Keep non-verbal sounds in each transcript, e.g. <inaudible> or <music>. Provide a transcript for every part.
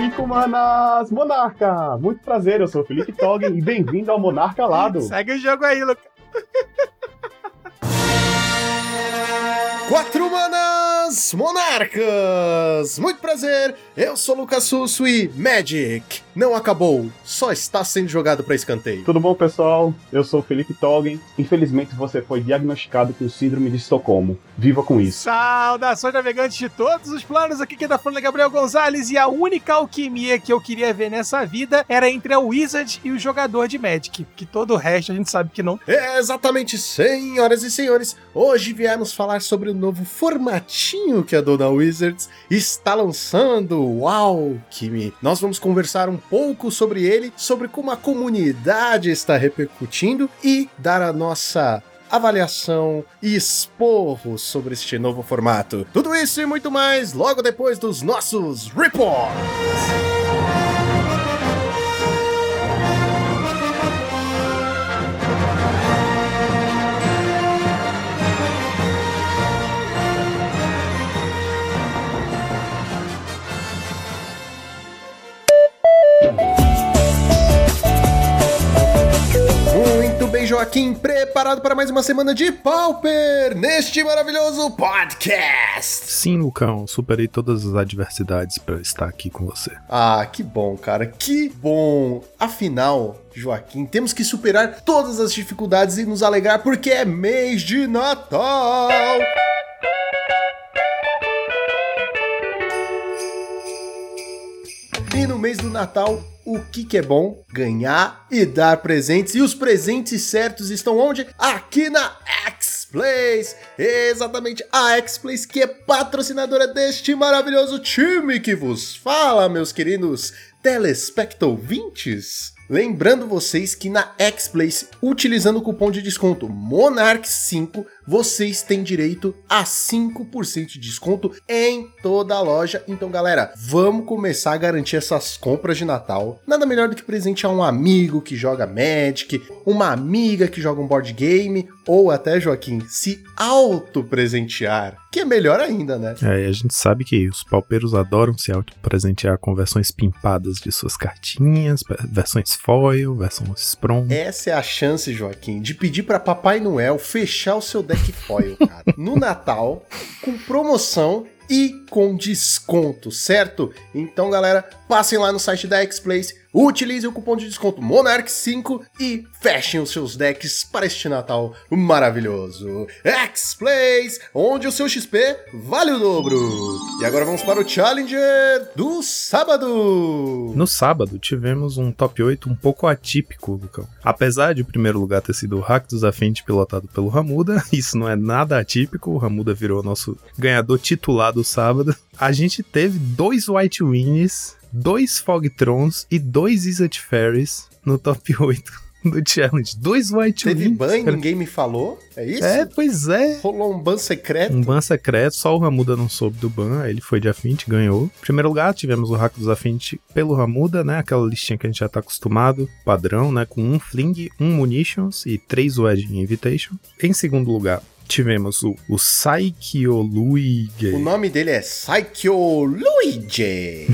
Fico, manas! Monarca! Muito prazer, eu sou o Felipe Toggen e bem-vindo ao Monarca Lado. <laughs> Segue o jogo aí, Lucas. Quatro manas monarcas! Muito prazer, eu sou Lucas Susso e Magic não acabou, só está sendo jogado para escanteio. Tudo bom, pessoal? Eu sou o Felipe Toggen. Infelizmente você foi diagnosticado com síndrome de Estocolmo. Viva com isso. Saudações navegantes de todos os planos, aqui quem tá falando é Gabriel Gonzalez e a única alquimia que eu queria ver nessa vida era entre a Wizard e o jogador de Magic, que todo o resto a gente sabe que não. É exatamente, senhoras e senhores, hoje viemos falar sobre o novo formatinho que a Dona Wizards está lançando. Uau, Kimi! Nós vamos conversar um pouco sobre ele, sobre como a comunidade está repercutindo e dar a nossa avaliação e esporro sobre este novo formato. Tudo isso e muito mais logo depois dos nossos reports. Joaquim, preparado para mais uma semana de Pauper neste maravilhoso podcast. Sim, Lucão, superei todas as adversidades para estar aqui com você. Ah, que bom, cara, que bom. Afinal, Joaquim, temos que superar todas as dificuldades e nos alegrar porque é mês de Natal. E no mês do Natal, o que, que é bom? Ganhar e dar presentes. E os presentes certos estão onde? Aqui na X-Place. Exatamente, a X-Place que é patrocinadora deste maravilhoso time que vos fala, meus queridos telespectouvintes. Lembrando vocês que na X-Place, utilizando o cupom de desconto MONARCH5, vocês têm direito a 5% de desconto em toda a loja. Então, galera, vamos começar a garantir essas compras de Natal. Nada melhor do que presentear um amigo que joga Magic, uma amiga que joga um board game, ou até, Joaquim, se auto-presentear. Que é melhor ainda, né? É, e a gente sabe que os palpeiros adoram se auto-presentear com versões pimpadas de suas cartinhas, versões foil, versões Sprom. Essa é a chance, Joaquim, de pedir para Papai Noel fechar o seu deck Black Foil, cara. no Natal, com promoção e com desconto, certo? Então, galera, passem lá no site da X-Place Utilize o cupom de desconto Monarch5 e fechem os seus decks para este Natal maravilhoso. X-Plays, onde o seu XP vale o dobro. E agora vamos para o Challenger do sábado. No sábado tivemos um top 8 um pouco atípico, Lucão. Apesar de o primeiro lugar ter sido o Hack dos Afente pilotado pelo Ramuda, <laughs> isso não é nada atípico, o Ramuda virou nosso ganhador titular do sábado. A gente teve dois White Wings dois Fogtrons e dois Izzet Fairies no top <laughs> 8 do challenge. Dois White Teve ban e ninguém me falou? É isso? É, pois é. Rolou um ban secreto. Um ban secreto, só o Ramuda não soube do ban, ele foi de Affinity, ganhou. Em primeiro lugar, tivemos o hack dos Affinity pelo Ramuda, né? Aquela listinha que a gente já tá acostumado, padrão, né? Com um Fling, um Munitions e três Wedding Invitation. Em segundo lugar, tivemos o, o Saikyo Luigi. O nome dele é Saikyo Luigi.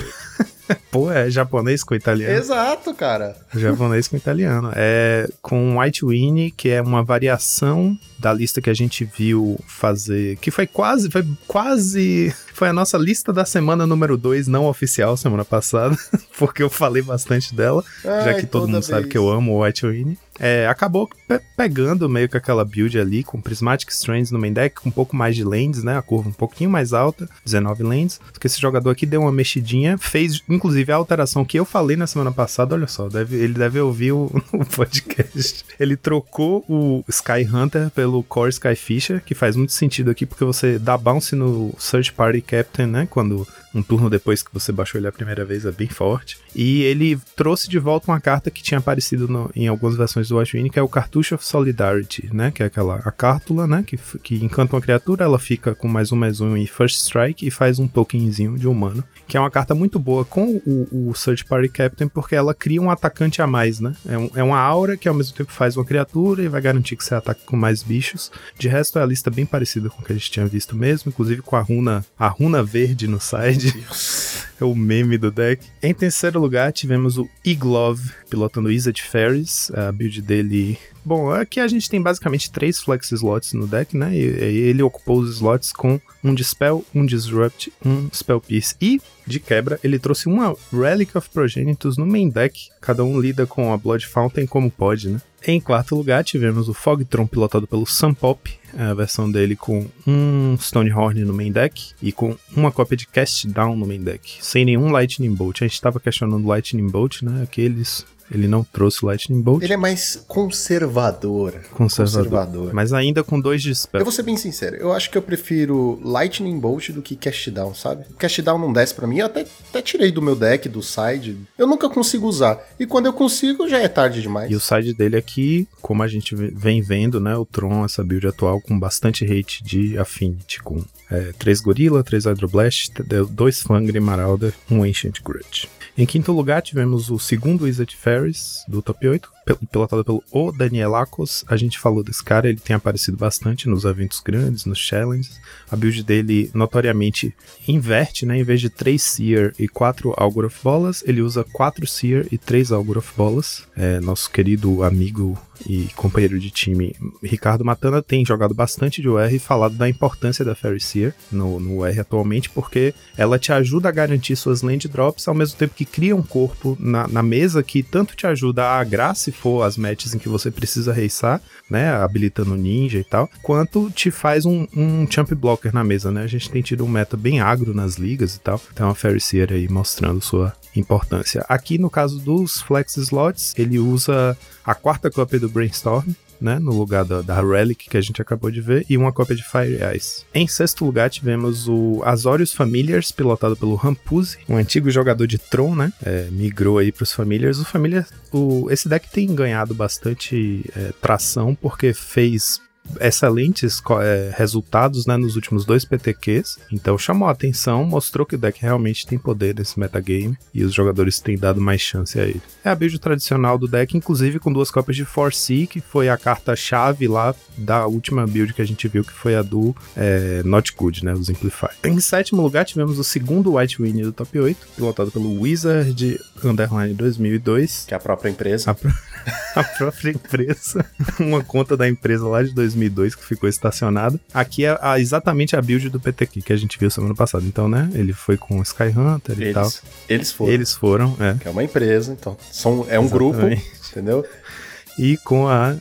<laughs> Pô, é japonês com italiano. Exato, cara. Japonês com italiano. É com White Winnie, que é uma variação da lista que a gente viu fazer, que foi quase, foi quase, foi a nossa lista da semana número 2, não oficial, semana passada, <laughs> porque eu falei bastante dela, Ai, já que todo mundo vez. sabe que eu amo o White Winnie. É, acabou pe pegando meio que aquela build ali com Prismatic Strands no main deck, com um pouco mais de lands, né? A curva um pouquinho mais alta, 19 lands. Porque esse jogador aqui deu uma mexidinha, fez inclusive a alteração que eu falei na semana passada. Olha só, deve, ele deve ouvir o, <laughs> o podcast. Ele trocou o Sky Hunter pelo Core Skyfisher, que faz muito sentido aqui porque você dá bounce no Search Party Captain, né? Quando um turno depois que você baixou ele a primeira vez, é bem forte. E ele trouxe de volta uma carta que tinha aparecido no, em algumas versões do Watchwing, que é o Cartucho of Solidarity, né? Que é aquela a cártula, né? Que, que encanta uma criatura, ela fica com mais um, mais um e First Strike e faz um tokenzinho de humano. Que é uma carta muito boa com o, o Search Party Captain, porque ela cria um atacante a mais, né? É, um, é uma aura que ao mesmo tempo faz uma criatura e vai garantir que você ataca com mais bichos. De resto, é a lista bem parecida com o que a gente tinha visto mesmo, inclusive com a runa, a runa verde no side. Deus. é o meme do deck. Em terceiro lugar, tivemos o Iglove pilotando Izzet Ferris. A build dele Bom, aqui a gente tem basicamente três flex slots no deck, né? E, ele ocupou os slots com um Dispel, um Disrupt, um Spell Pierce. E, de quebra, ele trouxe uma Relic of Progenitus no main deck. Cada um lida com a Blood Fountain como pode, né? Em quarto lugar, tivemos o Fogtron pilotado pelo Sunpop, a versão dele com um Stonehorn no main deck e com uma cópia de Cast Down no main deck, sem nenhum Lightning Bolt. A gente estava questionando Lightning Bolt, né? Aqueles ele não trouxe Lightning Bolt. Ele é mais conservador. Conservador. conservador. Mas ainda com dois dispel. Eu vou ser bem sincero, eu acho que eu prefiro Lightning Bolt do que Cast Down, sabe? Cast Down não desce para mim, eu até, até tirei do meu deck, do side. Eu nunca consigo usar. E quando eu consigo, já é tarde demais. E o side dele aqui, como a gente vem vendo, né? O Tron, essa build atual, com bastante rate de Affinity, com é, 3 Gorilla, 3 Hydroblast, 2 Fangre Marauder, um Ancient Grudge. Em quinto lugar, tivemos o segundo Wizard Ferris do top 8, pilotado pelo O Danielakos. A gente falou desse cara, ele tem aparecido bastante nos eventos grandes, nos challenges. A build dele notoriamente inverte, né? Em vez de 3 Seer e 4 Augur of Bolas, ele usa 4 Seer e 3 Augur of Bolas. É, nosso querido amigo e companheiro de time Ricardo Matana tem jogado bastante de UR e falado da importância da Fairy Seer no, no UR atualmente, porque ela te ajuda a garantir suas land drops ao mesmo tempo que cria um corpo na, na mesa que tanto te ajuda a se for as matches em que você precisa racear, né, habilitando ninja e tal, quanto te faz um, um champ blocker na mesa, né? A gente tem tido um meta bem agro nas ligas e tal, então a Seer aí mostrando sua importância. Aqui no caso dos flex slots, ele usa a quarta cópia do Brainstorm, né, no lugar da, da, Relic que a gente acabou de ver, e uma cópia de Fire Ice. Em sexto lugar tivemos o Azorius Familiars, pilotado pelo Rampuzi, um antigo jogador de Tron, né, é, migrou aí para os Familiars. O Familiar, o, esse deck tem ganhado bastante é, tração porque fez excelentes é, resultados né, nos últimos dois PTQs, então chamou a atenção, mostrou que o deck realmente tem poder nesse metagame e os jogadores têm dado mais chance a ele. É a build tradicional do deck, inclusive com duas cópias de Force, que foi a carta-chave lá da última build que a gente viu, que foi a do é, Not Good, né, o Simplify. Em sétimo lugar, tivemos o segundo White Win do top 8, pilotado pelo Wizard Underline 2002. Que é a própria empresa. A, pr <laughs> a própria empresa. <laughs> uma conta da empresa lá de 2002 2002 que ficou estacionado. Aqui é a, exatamente a build do PTQ que a gente viu semana passada. Então, né? Ele foi com o Sky Hunter eles, e tal. Eles foram. Eles foram, é. Que é uma empresa, então. São, é um exatamente. grupo, entendeu? E com a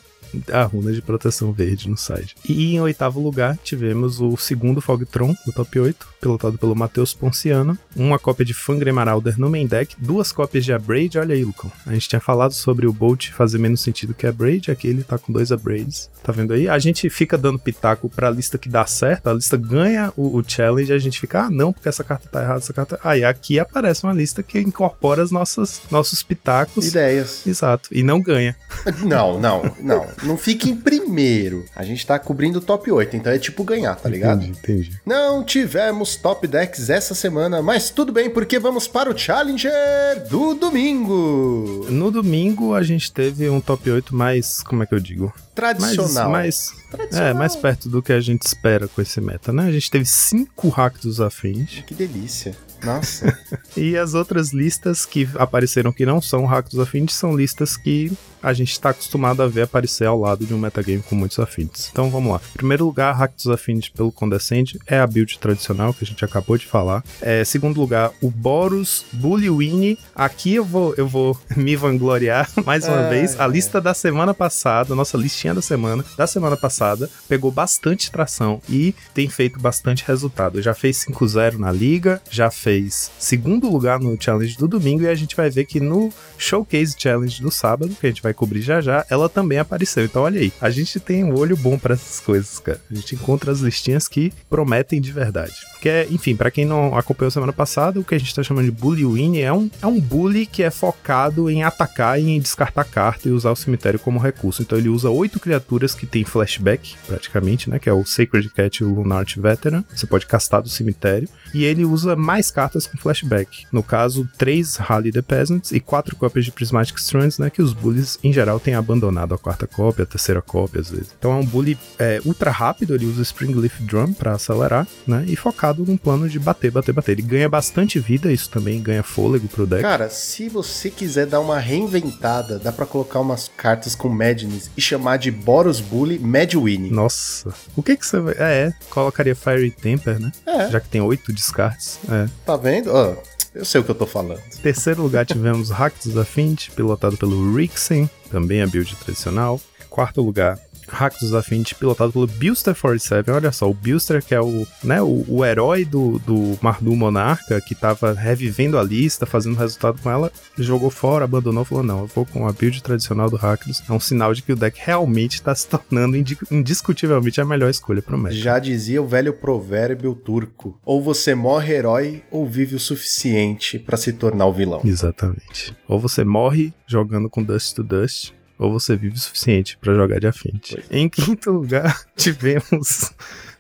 a runa de proteção verde no site. E em oitavo lugar, tivemos o segundo Fogtron, do top 8, pilotado pelo Matheus Ponciano, uma cópia de Fangre Marauder no main deck, duas cópias de Abrade, olha aí, Lucão. A gente tinha falado sobre o Bolt fazer menos sentido que Abrade, aqui ele tá com dois Abrades, tá vendo aí? A gente fica dando pitaco pra lista que dá certo, a lista ganha o, o challenge, a gente fica, ah, não, porque essa carta tá errada, essa carta... Aí aqui aparece uma lista que incorpora as nossas, nossos pitacos. Ideias. Exato, e não ganha. <laughs> Não, não, não não fique em primeiro. A gente tá cobrindo o top 8, então é tipo ganhar, tá ligado? Entendi, entendi. Não tivemos top decks essa semana, mas tudo bem, porque vamos para o Challenger do domingo. No domingo a gente teve um top 8 mais, como é que eu digo? Tradicional. Mais, mais, Tradicional. É, mais perto do que a gente espera com esse meta, né? A gente teve cinco Rakdos afins. Que delícia. Nossa. <laughs> e as outras listas que apareceram que não são Rakdos afins são listas que a gente está acostumado a ver aparecer ao lado de um metagame com muitos afins. Então vamos lá. Em primeiro lugar, Rakdos afins pelo Condescend é a build tradicional que a gente acabou de falar. É, segundo lugar, o Boros Bullywing. Aqui eu vou, eu vou <laughs> me vangloriar <laughs> mais uma é, vez. A lista da semana passada, nossa listinha da semana, da semana passada, pegou bastante tração e tem feito bastante resultado. Já fez 5-0 na liga, já fez segundo lugar no challenge do domingo e a gente vai ver que no Showcase Challenge do sábado, que a gente vai cobrir já já, ela também apareceu. Então olha aí, a gente tem um olho bom para essas coisas, cara. A gente encontra as listinhas que prometem de verdade. Que é, enfim, para quem não acompanhou semana passada, o que a gente tá chamando de bully win é um, é um bully que é focado em atacar e em descartar carta e usar o cemitério como recurso. Então ele usa oito criaturas que tem flashback, praticamente, né? Que é o Sacred Cat e o Lunart Veteran. Você pode castar do cemitério. E ele usa mais cartas com flashback. No caso, três Rally the Peasants e quatro cópias de Prismatic Strands, né? Que os bullies em geral, tem abandonado a quarta cópia, a terceira cópia, às vezes. Então é um bully é, ultra rápido, ele usa Spring Leaf Drum para acelerar, né? E focado num plano de bater, bater, bater. Ele ganha bastante vida, isso também ganha fôlego pro deck. Cara, se você quiser dar uma reinventada, dá para colocar umas cartas com Madness e chamar de Boros Bully Mad Winnie. Nossa, o que que você vai... É, é, colocaria Fiery Temper, né? É. Já que tem oito descartes. É. Tá vendo? Ó, eu sei o que eu tô falando. Terceiro lugar tivemos Rakdos Affinity, pilotado pelo Rixen, também a build tradicional. Quarto lugar, Rakdos Affinity, pilotado pelo Bilster 47. Olha só, o Bilster que é o, né, o, o herói do, do Mardu Monarca, que tava revivendo a lista, fazendo resultado com ela, jogou fora, abandonou, falou, não, eu vou com a build tradicional do Rakdos. É um sinal de que o deck realmente tá se tornando indi- indiscutivelmente a melhor escolha pro match. Já dizia o velho provérbio turco: ou você morre herói ou vive o suficiente pra se tornar o vilão. Exatamente. Ou você morre jogando com Dust to Dust, ou você vive o suficiente pra jogar de Affinity. Em quinto lugar, <laughs> tivemos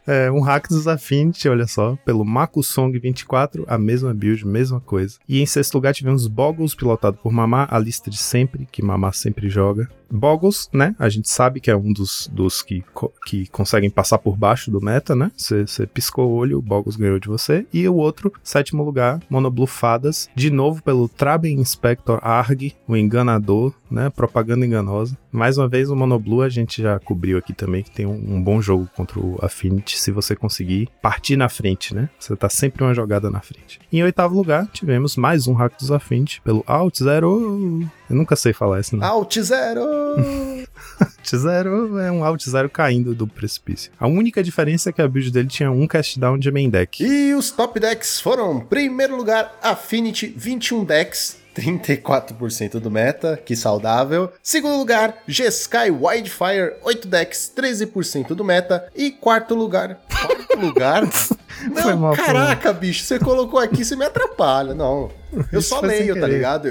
é, um hack dos Affinity, olha só, pelo Makusong 24, a mesma build, mesma coisa. E em sexto lugar tivemos Boggles, pilotado por Mamá, a lista de sempre, que Mamá sempre joga. Boggles, né? A gente sabe que é um dos, dos que, co- que conseguem passar por baixo do meta, né? Você piscou o olho, o Boggles ganhou de você. E o outro, sétimo lugar, Monoblue Fadas, de novo pelo Traben Inspector Arg, o enganador, né? Propaganda enganosa. Mais uma vez, o Monoblue a gente já cobriu aqui também, que tem um, um bom jogo contra o Affinity, se você conseguir partir na frente, né? Você tá sempre uma jogada na frente. Em oitavo lugar, tivemos mais um hack dos Affinity pelo Alt Zero. Eu nunca sei falar esse nome. Alt Zero! <laughs> Alt Zero é um Alt Zero caindo do precipício. A única diferença é que a build dele tinha um cast down de main deck. E os top decks foram: primeiro lugar, Affinity 21 decks. 34% do meta, que saudável. Segundo lugar, G-Sky Wildfire, 8 decks, 13% do meta. E quarto lugar, quarto lugar. <laughs> Foi Não, mal, foi caraca, bicho, você colocou aqui, você me atrapalha. Não, eu Isso só leio, tá ligado?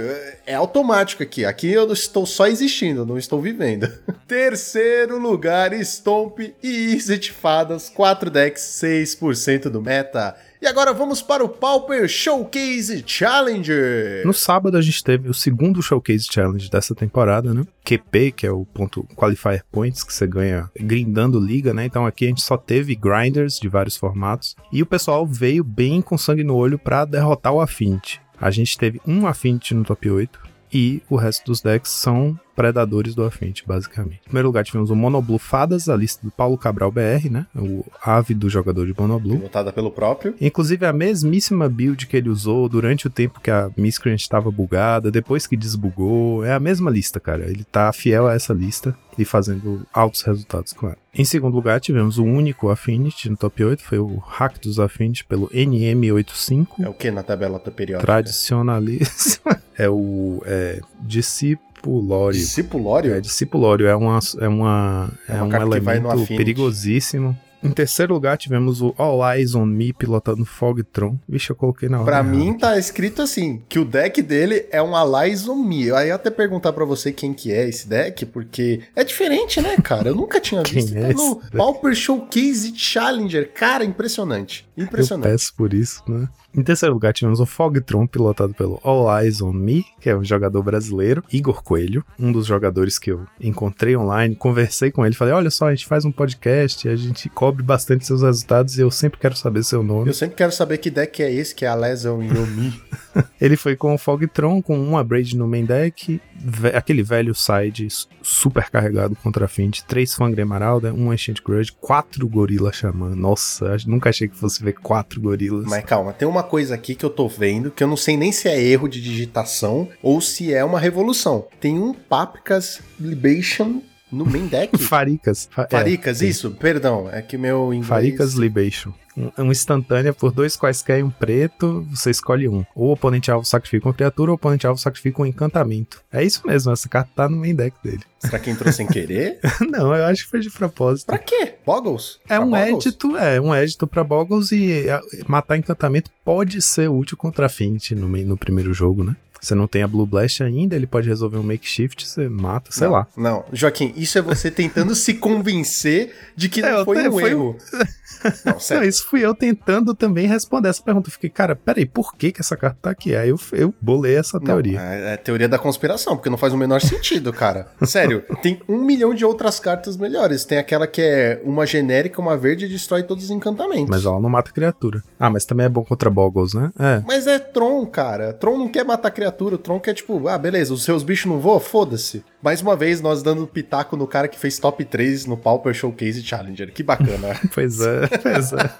É automático aqui. Aqui eu estou só existindo, não estou vivendo. <laughs> Terceiro lugar, Stomp e Easy Fadas, 4 decks, 6% do meta. E agora vamos para o Pauper Showcase Challenger. No sábado a gente teve o segundo Showcase Challenge dessa temporada, né? QP, que é o ponto Qualifier Points, que você ganha grindando liga, né? Então aqui a gente só teve grinders de vários formatos. E o pessoal veio bem com sangue no olho pra derrotar o Affinity. A gente teve um Affinity no top 8 e o resto dos decks são predadores do Affinity, basicamente. Em primeiro lugar tivemos o Monoblue Fadas, a lista do Paulo Cabral BR, né? O ávido jogador de Monoblue. Pilotada pelo próprio. Inclusive a mesmíssima build que ele usou durante o tempo que a Miscreant estava bugada, depois que desbugou, é a mesma lista, cara. Ele tá fiel a essa lista e fazendo altos resultados com ela. Em segundo lugar, tivemos o único Affinity no top 8, foi o Hack dos Affinity pelo NM85. É o que na tabela periódica? Tradicionalíssimo. <laughs> é o é, Discipulório. Discipulório? É, discipulório é, uma, é, uma, É é, uma um vai no elemento perigosíssimo. Em terceiro lugar, tivemos o All Eyes on Me pilotando Fogtron. Vixe, eu coloquei na hora. Pra errada. mim tá escrito assim, que o deck dele é um Allies on Me. Aí eu ia até perguntar pra você quem que é esse deck, porque é diferente, né, cara? Eu nunca tinha <laughs> Quem visto. é Tá no? Pauper Showcase Challenger. Cara, impressionante. Eu Impressionante. peço por isso, né? Em terceiro lugar, tivemos o Fogtron, pilotado pelo All Eyes on Me, que é um jogador brasileiro, Igor Coelho, um dos jogadores que eu encontrei online, conversei com ele, falei, olha só, a gente faz um podcast, a gente cobre bastante seus resultados e eu sempre quero saber seu nome. Eu sempre quero saber que deck é esse, que é Allies on Me. <laughs> Ele foi com o Fogtron, com um Abrade no main deck, ve- aquele velho side super carregado contra a Fint, três Fangre Emeralda, um Ancient Grudge, quatro Gorila Xamã. Nossa, nunca achei que fosse ver quatro gorilas. Mas calma, tem uma coisa aqui que eu tô vendo, que eu não sei nem se é erro de digitação ou se é uma revolução. Tem um Paprika's Libation no main deck. <laughs> Faricas. Fa- é, Faricas, sim. isso? Perdão, é que meu inglês... Faricas Libation. Um, um instantânea por dois quaisquer e um preto, você escolhe um. Ou o oponente alvo sacrifica uma criatura, ou o oponente alvo sacrifica um encantamento. É isso mesmo, essa carta tá no main deck dele. Será que entrou sem querer? <laughs> Não, eu acho que foi de propósito. Pra quê? Boggles? É Pra um Boggles? édito, é um édito pra Boggles e a- matar encantamento pode ser útil contra a Fint no, no primeiro jogo, né? Você não tem a Blue Blast ainda, ele pode resolver um makeshift, você mata, sei não, lá. Não, Joaquim, isso é você tentando se convencer de que É, não foi te- um foi erro. Não, <laughs> Não, isso fui eu tentando também responder essa pergunta. Eu fiquei, cara, peraí, por que, que essa carta tá aqui? Aí eu, eu bolei essa Não, teoria. é, é teoria da conspiração, porque não faz o menor sentido, cara. Sério, tem um milhão de outras cartas melhores. Tem aquela que é uma genérica, uma verde e destrói todos os encantamentos. Mas ela não mata criatura. Ah, mas também é bom contra Boggles, né? É. Mas é Tron, cara. Tron não quer matar criatura. O Tron quer, tipo, ah, beleza, os seus bichos não voam? Foda-se. Mais uma vez, nós dando pitaco no cara que fez top 3 no Pauper Showcase Challenger. Que bacana. <laughs> Pois é, pois é.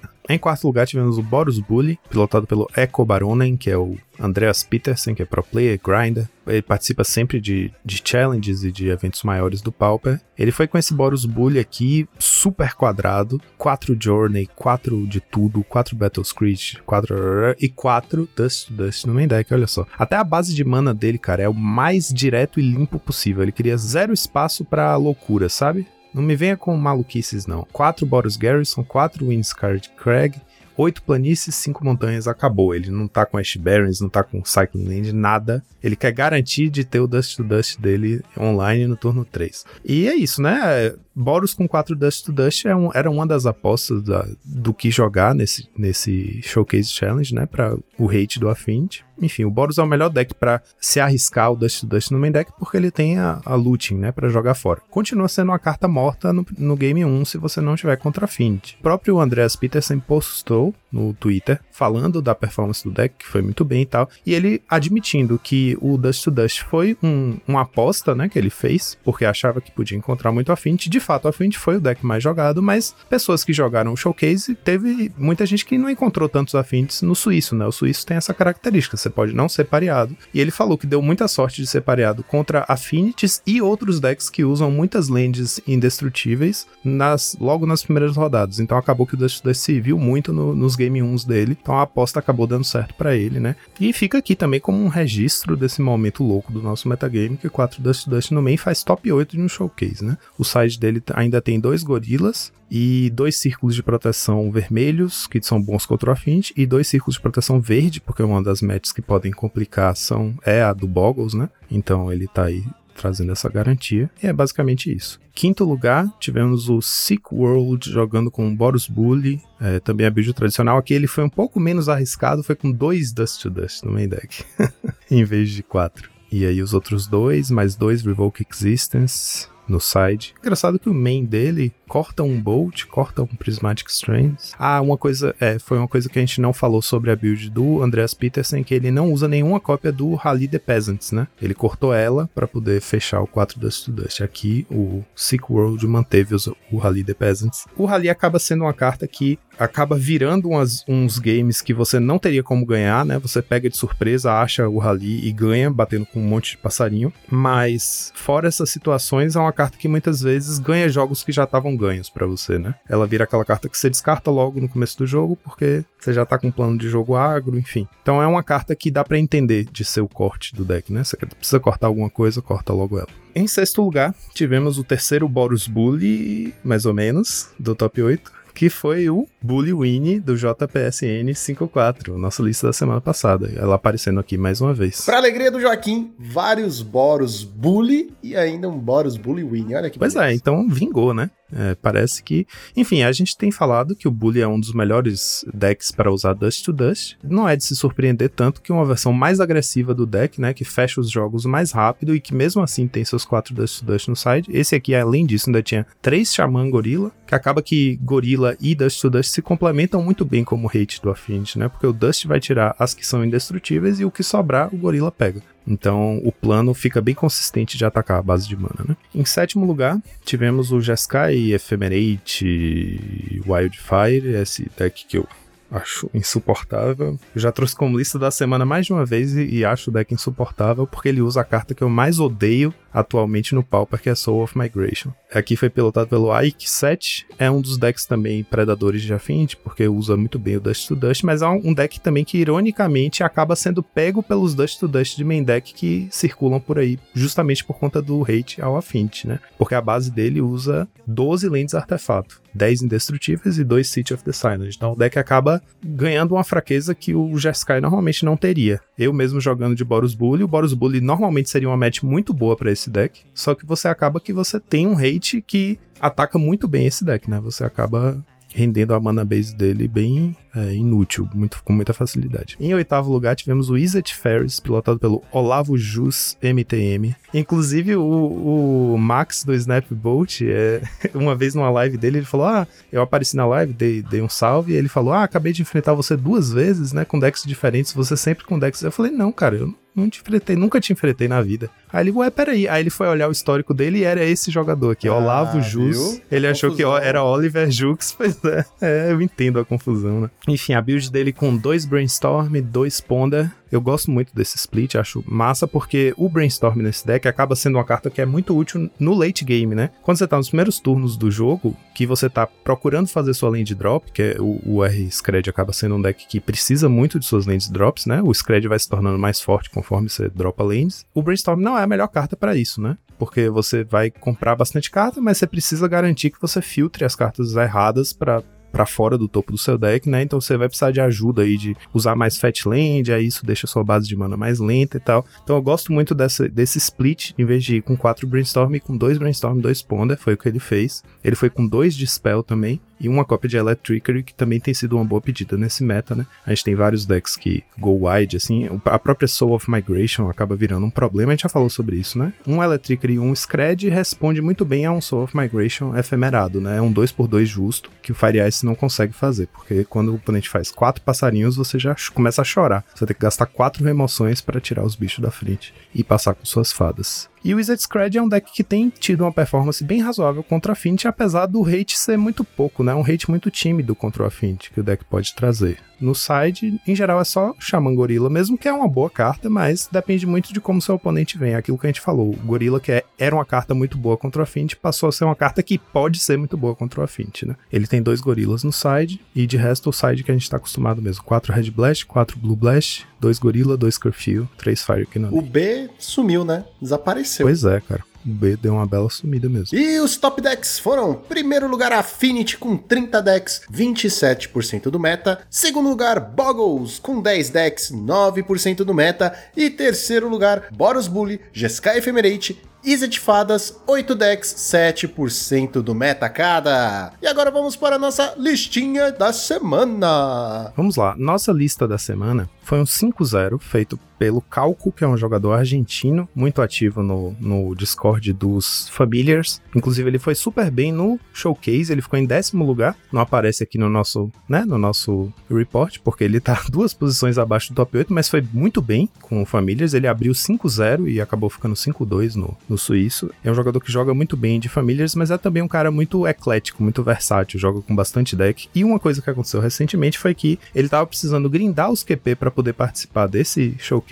<laughs> Em quarto lugar, tivemos o Boros Bully, pilotado pelo Echo Baronen, que é o Andreas Petersen, que é pro player, grinder. Ele participa sempre de, de challenges e de eventos maiores do Pauper. Ele foi com esse Boros Bully aqui, super quadrado, 4 Journey, 4 de tudo, 4 Battle Screech, 4 e 4 Dust to Dust no main deck, olha só. Até a base de mana dele, cara, é o mais direto e limpo possível. Ele cria zero espaço pra loucura, sabe? Não me venha com maluquices, não. 4 Boros Garrison, 4 Windscarred Crag, 8 planícies, 5 montanhas, acabou. Ele não tá com Ash Barrens, não tá com Cycling Land, nada. Ele quer garantir de ter o Dust to Dust dele online no turno 3. E é isso, né? Boros com 4 Dust to Dust é um- era uma das apostas da- do que jogar nesse, nesse Showcase Challenge, né? Para o hate do Affinity. Enfim, o Boros é o melhor deck para se arriscar o Dust to Dust no main deck porque ele tem a, a looting, né? Para jogar fora. Continua sendo uma carta morta no, no game 1 se você não tiver contra Affinity. O próprio Andreas Peterson postou no Twitter falando da performance do deck, que foi muito bem e tal, e ele admitindo que o Dust to Dust foi um- uma aposta, né, que ele fez, porque achava que podia encontrar muito Affinity. De fato, Affinity foi o deck mais jogado, mas pessoas que jogaram o Showcase, teve muita gente que não encontrou tantos Affinities no Suíço, né? O Suíço tem essa característica, você pode não ser pareado. E ele falou que deu muita sorte de ser pareado contra Affinities e outros decks que usam muitas lands indestrutíveis nas, logo nas primeiras rodadas. Então acabou que o Dust to Dust se viu muito no- nos Game 1s dele. Então a aposta acabou dando certo pra ele, né? E fica aqui também como um registro desse momento louco do nosso metagame, que 4 Dust Dust no main faz top 8 de um showcase, né? O side dele ainda tem dois gorilas e dois círculos de proteção vermelhos, que são bons contra o Affinity, e dois círculos de proteção verde, porque uma das matches que podem complicar são, é a do Boggles, né? Então ele tá aí trazendo essa garantia. E é basicamente isso. Quinto lugar, tivemos o Sick World jogando com o Boros Bully, é, também a build tradicional. Aqui ele foi um pouco menos arriscado, foi com dois Dust to Dust no main deck, <laughs> em vez de quatro. E aí os outros dois, mais dois Revoke Existence no side. Engraçado que o main dele corta um Bolt, corta um Prismatic Strands. Ah, uma coisa, é, foi uma coisa que a gente não falou sobre a build do Andreas Peterson, que ele não usa nenhuma cópia do Rally the Peasants, né? Ele cortou ela para poder fechar o 4 Dust to Dust. Aqui o Sick World manteve o Rally the Peasants. O Rally acaba sendo uma carta que acaba virando umas- uns games que você não teria como ganhar, né? Você pega de surpresa, acha o Rally e ganha, batendo com um monte de passarinho. Mas, fora essas situações, é uma carta que muitas vezes ganha jogos que já estavam ganhos pra você, né? Ela vira aquela carta que você descarta logo no começo do jogo, porque você já tá com um plano de jogo agro, enfim. Então é uma carta que dá pra entender de ser o corte do deck, né? Você precisa cortar alguma coisa, corta logo ela. Em sexto lugar, tivemos o terceiro Boros Bully, mais ou menos, do top 8, que foi o Bully Winnie do JPSN 54, nossa lista da semana passada. Ela aparecendo aqui mais uma vez. Pra alegria do Joaquim, vários Boros Bully e ainda um Boros Bully Win. Olha que Pois é, beleza. então vingou, né? É, parece que. Enfim, a gente tem falado que o Bully é um dos melhores decks para usar Dust to Dust. Não é de se surpreender tanto que uma versão mais agressiva do deck, né? Que fecha os jogos mais rápido e que mesmo assim tem seus quatro Dust to Dust no side. Esse aqui, além disso, ainda tinha três Xamã Gorila, que acaba que Gorila e Dust to Dust se complementam muito bem como hate do Affinity, né? Porque o Dust vai tirar as que são indestrutíveis e o que sobrar, o Gorila pega. Então o plano fica bem consistente de atacar a base de mana, né? Em sétimo lugar, tivemos o Jeskai Ephemerate Wildfire, esse deck que eu acho insuportável. Eu já trouxe como lista da semana mais de uma vez e, e acho o deck insuportável porque ele usa a carta que eu mais odeio atualmente no Pauper, que é Soul of Migration. Aqui foi pilotado pelo Ike 7, é um dos decks também predadores de Affinity, porque usa muito bem o Dust to Dust, mas é um deck também que ironicamente acaba sendo pego pelos Dust to Dust de main deck que circulam por aí, justamente por conta do hate ao Affinity, né? Porque a base dele usa 12 lentes artefato. 10 indestrutíveis e 2 City of the Silent. Então o deck acaba ganhando uma fraqueza que o Jeskai normalmente não teria. Eu mesmo jogando de Boros Bully, o Boros Bully normalmente seria uma match muito boa para esse deck, só que você acaba que você tem um hate que ataca muito bem esse deck, né? Você acaba rendendo a mana base dele bem é, inútil, muito, com muita facilidade. Em oitavo lugar, tivemos o Izzet Ferris, pilotado pelo Olavo Jus MTM. Inclusive, o, o Max do Snap Bolt, é, <laughs> uma vez numa live dele, ele falou: Ah, eu apareci na live, dei, dei um salve, e ele falou: Ah, acabei de enfrentar você duas vezes, né? Com decks diferentes, você sempre com decks. Eu falei: Não, cara, eu não te enfrentei, nunca te enfrentei na vida. Aí ele, ué, peraí. Aí ele foi olhar o histórico dele e era esse jogador aqui, ah, Olavo Jus. Viu? Ele achou confusão. que era Oliver Jux, <laughs> pois é. É, eu entendo a confusão, né? Enfim, a build dele com dois Brainstorm, dois Ponder, eu gosto muito desse split, acho massa, porque o Brainstorm nesse deck acaba sendo uma carta que é muito útil no late game, né? Quando você tá nos primeiros turnos do jogo, que você tá procurando fazer sua lane de drop, que é o, o R-Scred acaba sendo um deck que precisa muito de suas lanes drops, né? O Scred vai se tornando mais forte conforme você dropa lanes. O Brainstorm não é a melhor carta para isso, né? Porque você vai comprar bastante carta, mas você precisa garantir que você filtre as cartas erradas para para fora do topo do seu deck, né? Então você vai precisar de ajuda aí de usar mais Fat Land, aí isso deixa sua base de mana mais lenta e tal. Então eu gosto muito dessa, desse split, em vez de ir com quatro Brainstorm e com dois Brainstorm, dois Ponder, foi o que ele fez. Ele foi com dois Dispel também, e uma cópia de Electricity, que também tem sido uma boa pedida nesse meta, né? A gente tem vários decks que go wide, assim, a própria Soul of Migration acaba virando um problema, a gente já falou sobre isso, né? Um Electricity e um Scred responde muito bem a um Soul of Migration efemerado, né? É um 2x2 justo, que o Fire Ice não consegue fazer, porque quando o oponente faz quatro passarinhos, você já começa a chorar. Você tem que gastar quatro remoções para tirar os bichos da frente e passar com suas fadas. E o Wizard Scred é um deck que tem tido uma performance bem razoável contra a Affinity, apesar do hate ser muito pouco, né? Um hate muito tímido contra o Affinity que o deck pode trazer. No side, em geral, é só Shaman Gorilla, mesmo que é uma boa carta, mas depende muito de como seu oponente vem. Aquilo que a gente falou, o Gorilla, que é, era uma carta muito boa contra o Affinity, passou a ser uma carta que pode ser muito boa contra o Affinity, né? Ele tem dois Gorillas no side, e de resto, o side que a gente tá acostumado mesmo. Quatro Red Blast, quatro Blue Blast, dois Gorilla, dois Curfew, três Fire Cannon. O B sumiu, né? Desapareceu. Pois é, cara. O B deu uma bela sumida mesmo. E os top decks foram: primeiro lugar, Affinity com 30 decks, 27% do meta. Segundo lugar, Boggles com 10 decks, 9% do meta. E terceiro lugar, Boros Bully, Jeskai Ephemerate Isa de Fadas, 8 decks, 7% do meta cada. E agora vamos para a nossa listinha da semana. Vamos lá, nossa lista da semana foi um 5-0 feito pelo Calco, que é um jogador argentino, muito ativo no, no Discord dos Familiars. Inclusive, ele foi super bem no showcase, ele ficou em décimo lugar. Não aparece aqui no nosso, né, no nosso report, porque ele tá <laughs> duas posições abaixo do top 8, mas foi muito bem com o Familiars. Ele abriu 5-0 e acabou ficando 5-2 no, no suíço. É um jogador que joga muito bem de Familiars, mas é também um cara muito eclético, muito versátil, joga com bastante deck. E uma coisa que aconteceu recentemente foi que ele tava precisando grindar os QP para poder participar desse showcase,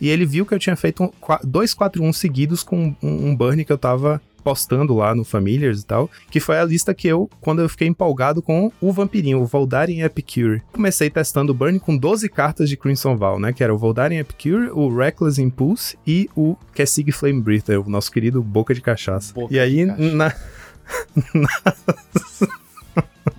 e ele viu que eu tinha feito um, dois 4-1 seguidos com um, um burn que eu tava postando lá no Familiars e tal, que foi a lista que eu, quando eu fiquei empolgado com o vampirinho, o Voldaren Epicure. Comecei testando o Burn com 12 cartas de Crimson Val, né, que era o Voldaren Epicure, o Reckless Impulse e o Kessig Flame Breather, o nosso querido Boca de Cachaça. Boca e aí, na... <laughs> na...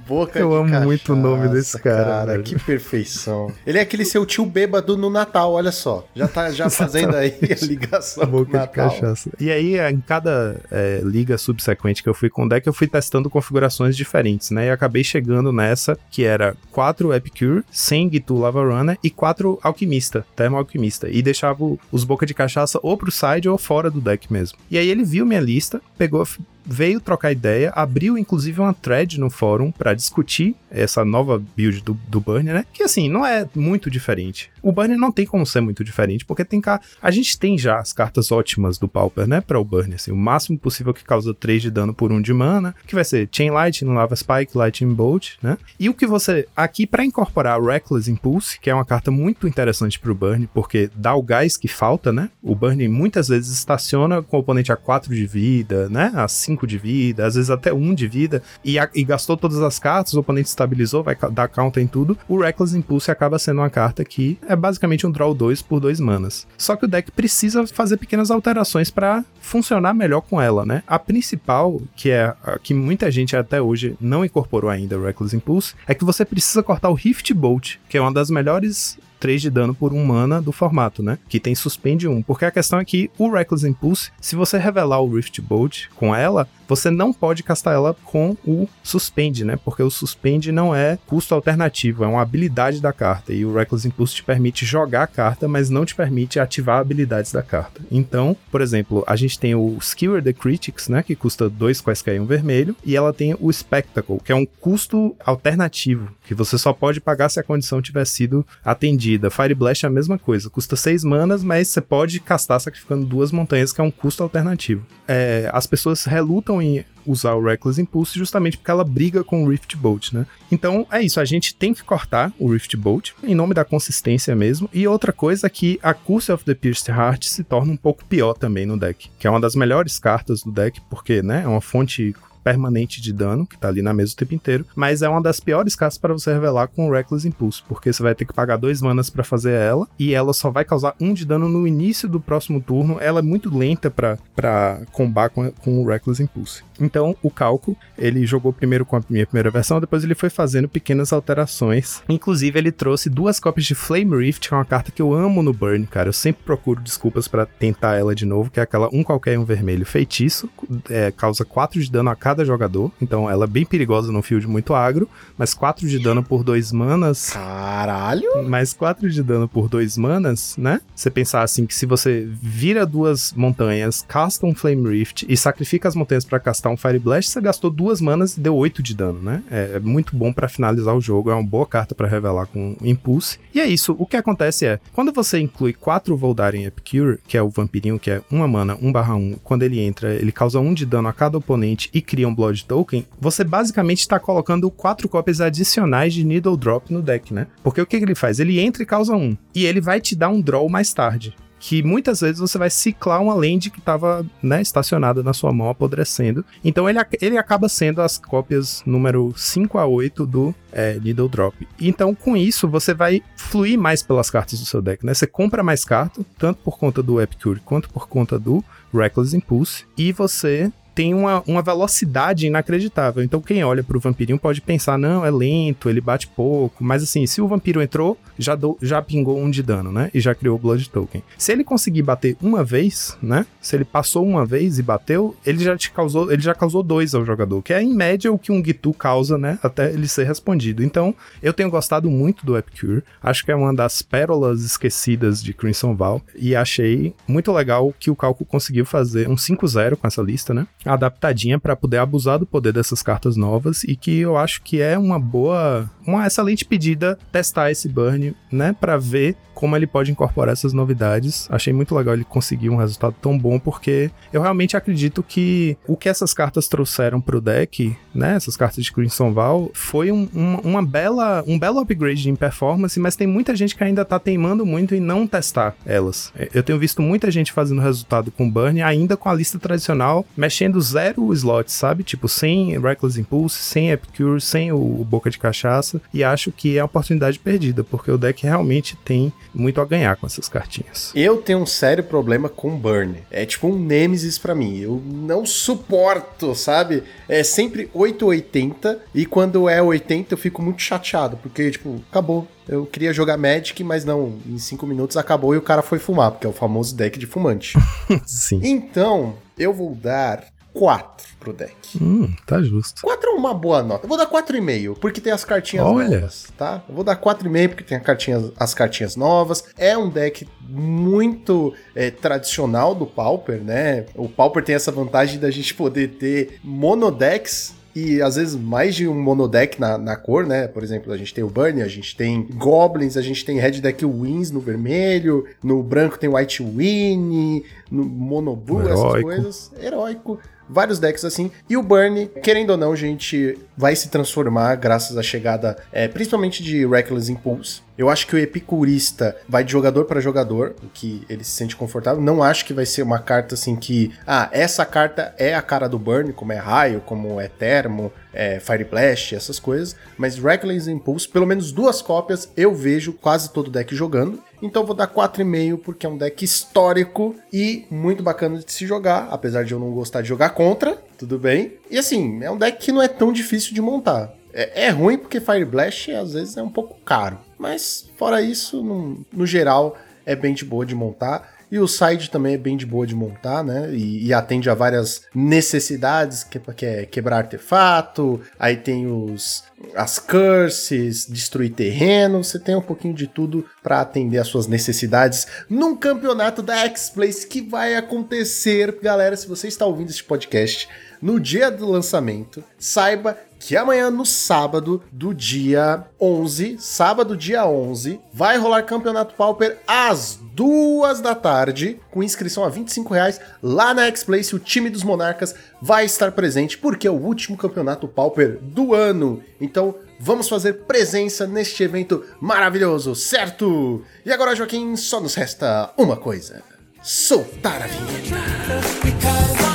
Boca Eu amo cachaça, muito o nome desse cara. Cara, que perfeição. Ele é aquele seu tio bêbado no Natal, olha só. Já tá já <laughs> fazendo aí a ligação. Boca de cachaça. E aí, em cada é, liga subsequente que eu fui com o deck, eu fui testando configurações diferentes, né? E acabei chegando nessa que era 4 Epicure, 100 Gitu Lava Runner e 4 Alquimista, Termo Alquimista. E deixava os Boca de Cachaça ou pro side ou fora do deck mesmo. E aí ele viu minha lista, pegou veio trocar ideia, abriu inclusive uma thread no fórum para discutir essa nova build do, do Burn, né? Que assim, não é muito diferente. O Burn não tem como ser muito diferente, porque tem cá. A gente tem já as cartas ótimas do Pauper, né? Para o Burn, assim, o máximo possível que causa 3 de dano por 1 de mana, que vai ser Chain Light, Lava Spike, Lightning Bolt, né? E o que você. Aqui, para incorporar Reckless Impulse, que é uma carta muito interessante para o Burn, porque dá o gás que falta, né? O Burn muitas vezes estaciona com o oponente a 4 de vida, né? A 5 5 de vida, às vezes até 1 de vida, e, a, e gastou todas as cartas, o oponente estabilizou, vai dar counter em tudo, o Reckless Impulse acaba sendo uma carta que é basicamente um draw 2 por 2 manas. Só que o deck precisa fazer pequenas alterações para funcionar melhor com ela, né? A principal, que é a que muita gente até hoje não incorporou ainda o Reckless Impulse, é que você precisa cortar o Rift Bolt, que é uma das melhores 3 de dano por 1 mana do formato, né? Que tem suspende 1. Porque a questão é que o Reckless Impulse, se você revelar o Rift Bolt com ela, você não pode castar ela com o Suspend, né? Porque o Suspend não é custo alternativo, é uma habilidade da carta. E o Reckless Impulse te permite jogar a carta, mas não te permite ativar habilidades da carta. Então, por exemplo, a gente tem o Skewer the Critics, né? Que custa 2 quaisquer e um vermelho. E ela tem o Spectacle, que é um custo alternativo, que você só pode pagar se a condição tiver sido atendida. Fire Blast é a mesma coisa, custa 6 manas, mas você pode castar sacrificando duas montanhas, que é um custo alternativo. É, as pessoas relutam em usar o Reckless Impulse justamente porque ela briga com o Rift Bolt, né? Então é isso, a gente tem que cortar o Rift Bolt em nome da consistência mesmo. E outra coisa é que a Curse of the Pierced Heart se torna um pouco pior também no deck, que é uma das melhores cartas do deck, porque, né, é uma fonte permanente de dano, que tá ali na mesa o tempo inteiro, mas é uma das piores cartas para você revelar com o Reckless Impulse, porque você vai ter que pagar dois manas para fazer ela, e ela só vai causar um de dano no início do próximo turno, ela é muito lenta para combar com, com o Reckless Impulse. Então, o Calco, ele jogou primeiro com a minha primeira versão, depois ele foi fazendo pequenas alterações. Inclusive, ele trouxe duas cópias de Flame Rift, que é uma carta que eu amo no Burn, cara. Eu sempre procuro desculpas para tentar ela de novo, que é aquela um qualquer um vermelho feitiço, é, causa 4 de dano a cada jogador. Então, ela é bem perigosa no field muito agro, mas 4 de dano por 2 manas. Caralho! Mais 4 de dano por 2 manas, né? Você pensar assim que se você vira duas montanhas, casta um Flame Rift e sacrifica as montanhas para castar um Fire Blast, você gastou duas manas e deu 8 de dano, né? É, é muito bom para finalizar o jogo, é uma boa carta para revelar com Impulse. E é isso, o que acontece é, quando você inclui 4 Voldaren Epicure, que é o vampirinho, que é uma mana, 1 barra 1, quando ele entra, ele causa 1 de dano a cada oponente e cria um Blood Token, você basicamente está colocando 4 cópias adicionais de Needle Drop no deck, né? Porque o que, que ele faz? Ele entra e causa 1, e ele vai te dar um draw mais tarde que muitas vezes você vai ciclar uma land que estava né, estacionada na sua mão, apodrecendo. Então ele, ele acaba sendo as cópias número 5 a 8 do é, Needle Drop. Então com isso você vai fluir mais pelas cartas do seu deck, né? Você compra mais cartas, tanto por conta do Epicure quanto por conta do Reckless Impulse, e você tem uma, uma velocidade inacreditável. Então quem olha pro vampirinho pode pensar, não, é lento, ele bate pouco. Mas assim, se o vampiro entrou, já, do, já pingou um de dano, né? E já criou o Blood Token. Se ele conseguir bater uma vez, né? Se ele passou uma vez e bateu, ele já te causou, ele já causou dois ao jogador, que é em média o que um Gitu causa, né? Até ele ser respondido. Então, eu tenho gostado muito do Epicure. Acho que é uma das pérolas esquecidas de Crimson Val. E achei muito legal que o cálculo conseguiu fazer um 5-0 com essa lista, né? Adaptadinha para poder abusar do poder dessas cartas novas e que eu acho que é uma boa, uma excelente pedida testar esse burn, né, para ver como ele pode incorporar essas novidades. Achei muito legal ele conseguir um resultado tão bom, porque eu realmente acredito que o que essas cartas trouxeram pro deck, né, essas cartas de Crimson Val, foi um, um, uma bela, um belo upgrade em performance, mas tem muita gente que ainda tá teimando muito em não testar elas. Eu tenho visto muita gente fazendo resultado com Burn, ainda com a lista tradicional, mexendo zero slots, sabe? Tipo, sem Reckless Impulse, sem Epicure, sem o, o Boca de Cachaça, e acho que é a oportunidade perdida, porque o deck realmente tem muito a ganhar com essas cartinhas. Eu tenho um sério problema com Burn. É tipo um Nemesis para mim. Eu não suporto, sabe? É sempre 880 e quando é 80 eu fico muito chateado, porque tipo, acabou. Eu queria jogar Magic, mas não, em 5 minutos acabou e o cara foi fumar, porque é o famoso deck de fumante. <laughs> Sim. Então, eu vou dar 4 pro deck. Hum, tá justo. 4 é uma boa nota. Eu vou dar 4,5, porque tem as cartinhas Olha. novas, tá? Eu vou dar 4,5 porque tem cartinha, as cartinhas novas. É um deck muito é, tradicional do Pauper, né? O Pauper tem essa vantagem da gente poder ter monodecks e às vezes mais de um monodeck na, na cor, né? Por exemplo, a gente tem o Burn, a gente tem Goblins, a gente tem Red Deck Wins no vermelho, no branco tem White Winnie, no Mono Blue, essas coisas. Heróico vários decks assim. E o Burn, querendo ou não, gente, vai se transformar graças à chegada, é, principalmente de Reckless Impulse. Eu acho que o epicurista vai de jogador para jogador, o que ele se sente confortável. Não acho que vai ser uma carta assim que, ah, essa carta é a cara do Burn, como é raio, como é termo, é Fire Blast, essas coisas. Mas Reckless Impulse, pelo menos duas cópias, eu vejo quase todo deck jogando. Então vou dar 4,5 porque é um deck histórico e muito bacana de se jogar, apesar de eu não gostar de jogar contra, tudo bem. E assim, é um deck que não é tão difícil de montar. É, é ruim porque Fire Blast às vezes é um pouco caro, mas fora isso, no, no geral, é bem de boa de montar. E o side também é bem de boa de montar, né? E, e atende a várias necessidades, que, que é quebrar artefato, aí tem os as curses, destruir terreno, você tem um pouquinho de tudo para atender às suas necessidades num campeonato da X-Place que vai acontecer, galera, se você está ouvindo este podcast no dia do lançamento, saiba que amanhã, no sábado do dia 11, sábado dia 11, vai rolar Campeonato Pauper às duas da tarde, com inscrição a 25 reais lá na X-Place. O time dos Monarcas vai estar presente, porque é o último Campeonato Pauper do ano. Então, vamos fazer presença neste evento maravilhoso, certo? E agora, Joaquim, só nos resta uma coisa: soltar a vinheta.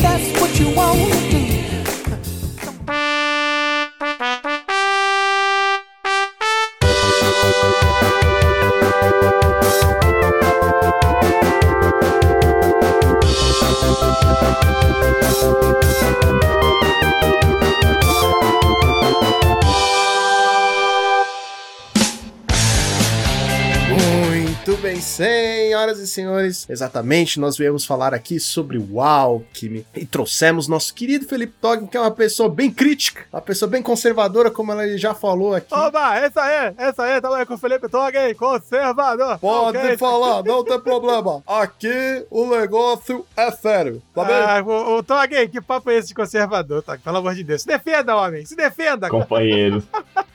Feel like that's senhoras e senhores, exatamente, nós viemos falar aqui sobre o Alckmin e trouxemos nosso querido Felipe Togg, que é uma pessoa bem crítica, uma pessoa bem conservadora, como ela já falou aqui. Oba, essa aí, essa aí, tá com o Felipe Togg, hein? Conservador. Pode okay. falar, não tem problema. Aqui o negócio é sério, tá bem? Ah, o, o que papo é esse de conservador, Togg? Pelo amor de Deus. Se defenda, homem, se defenda. Companheiros,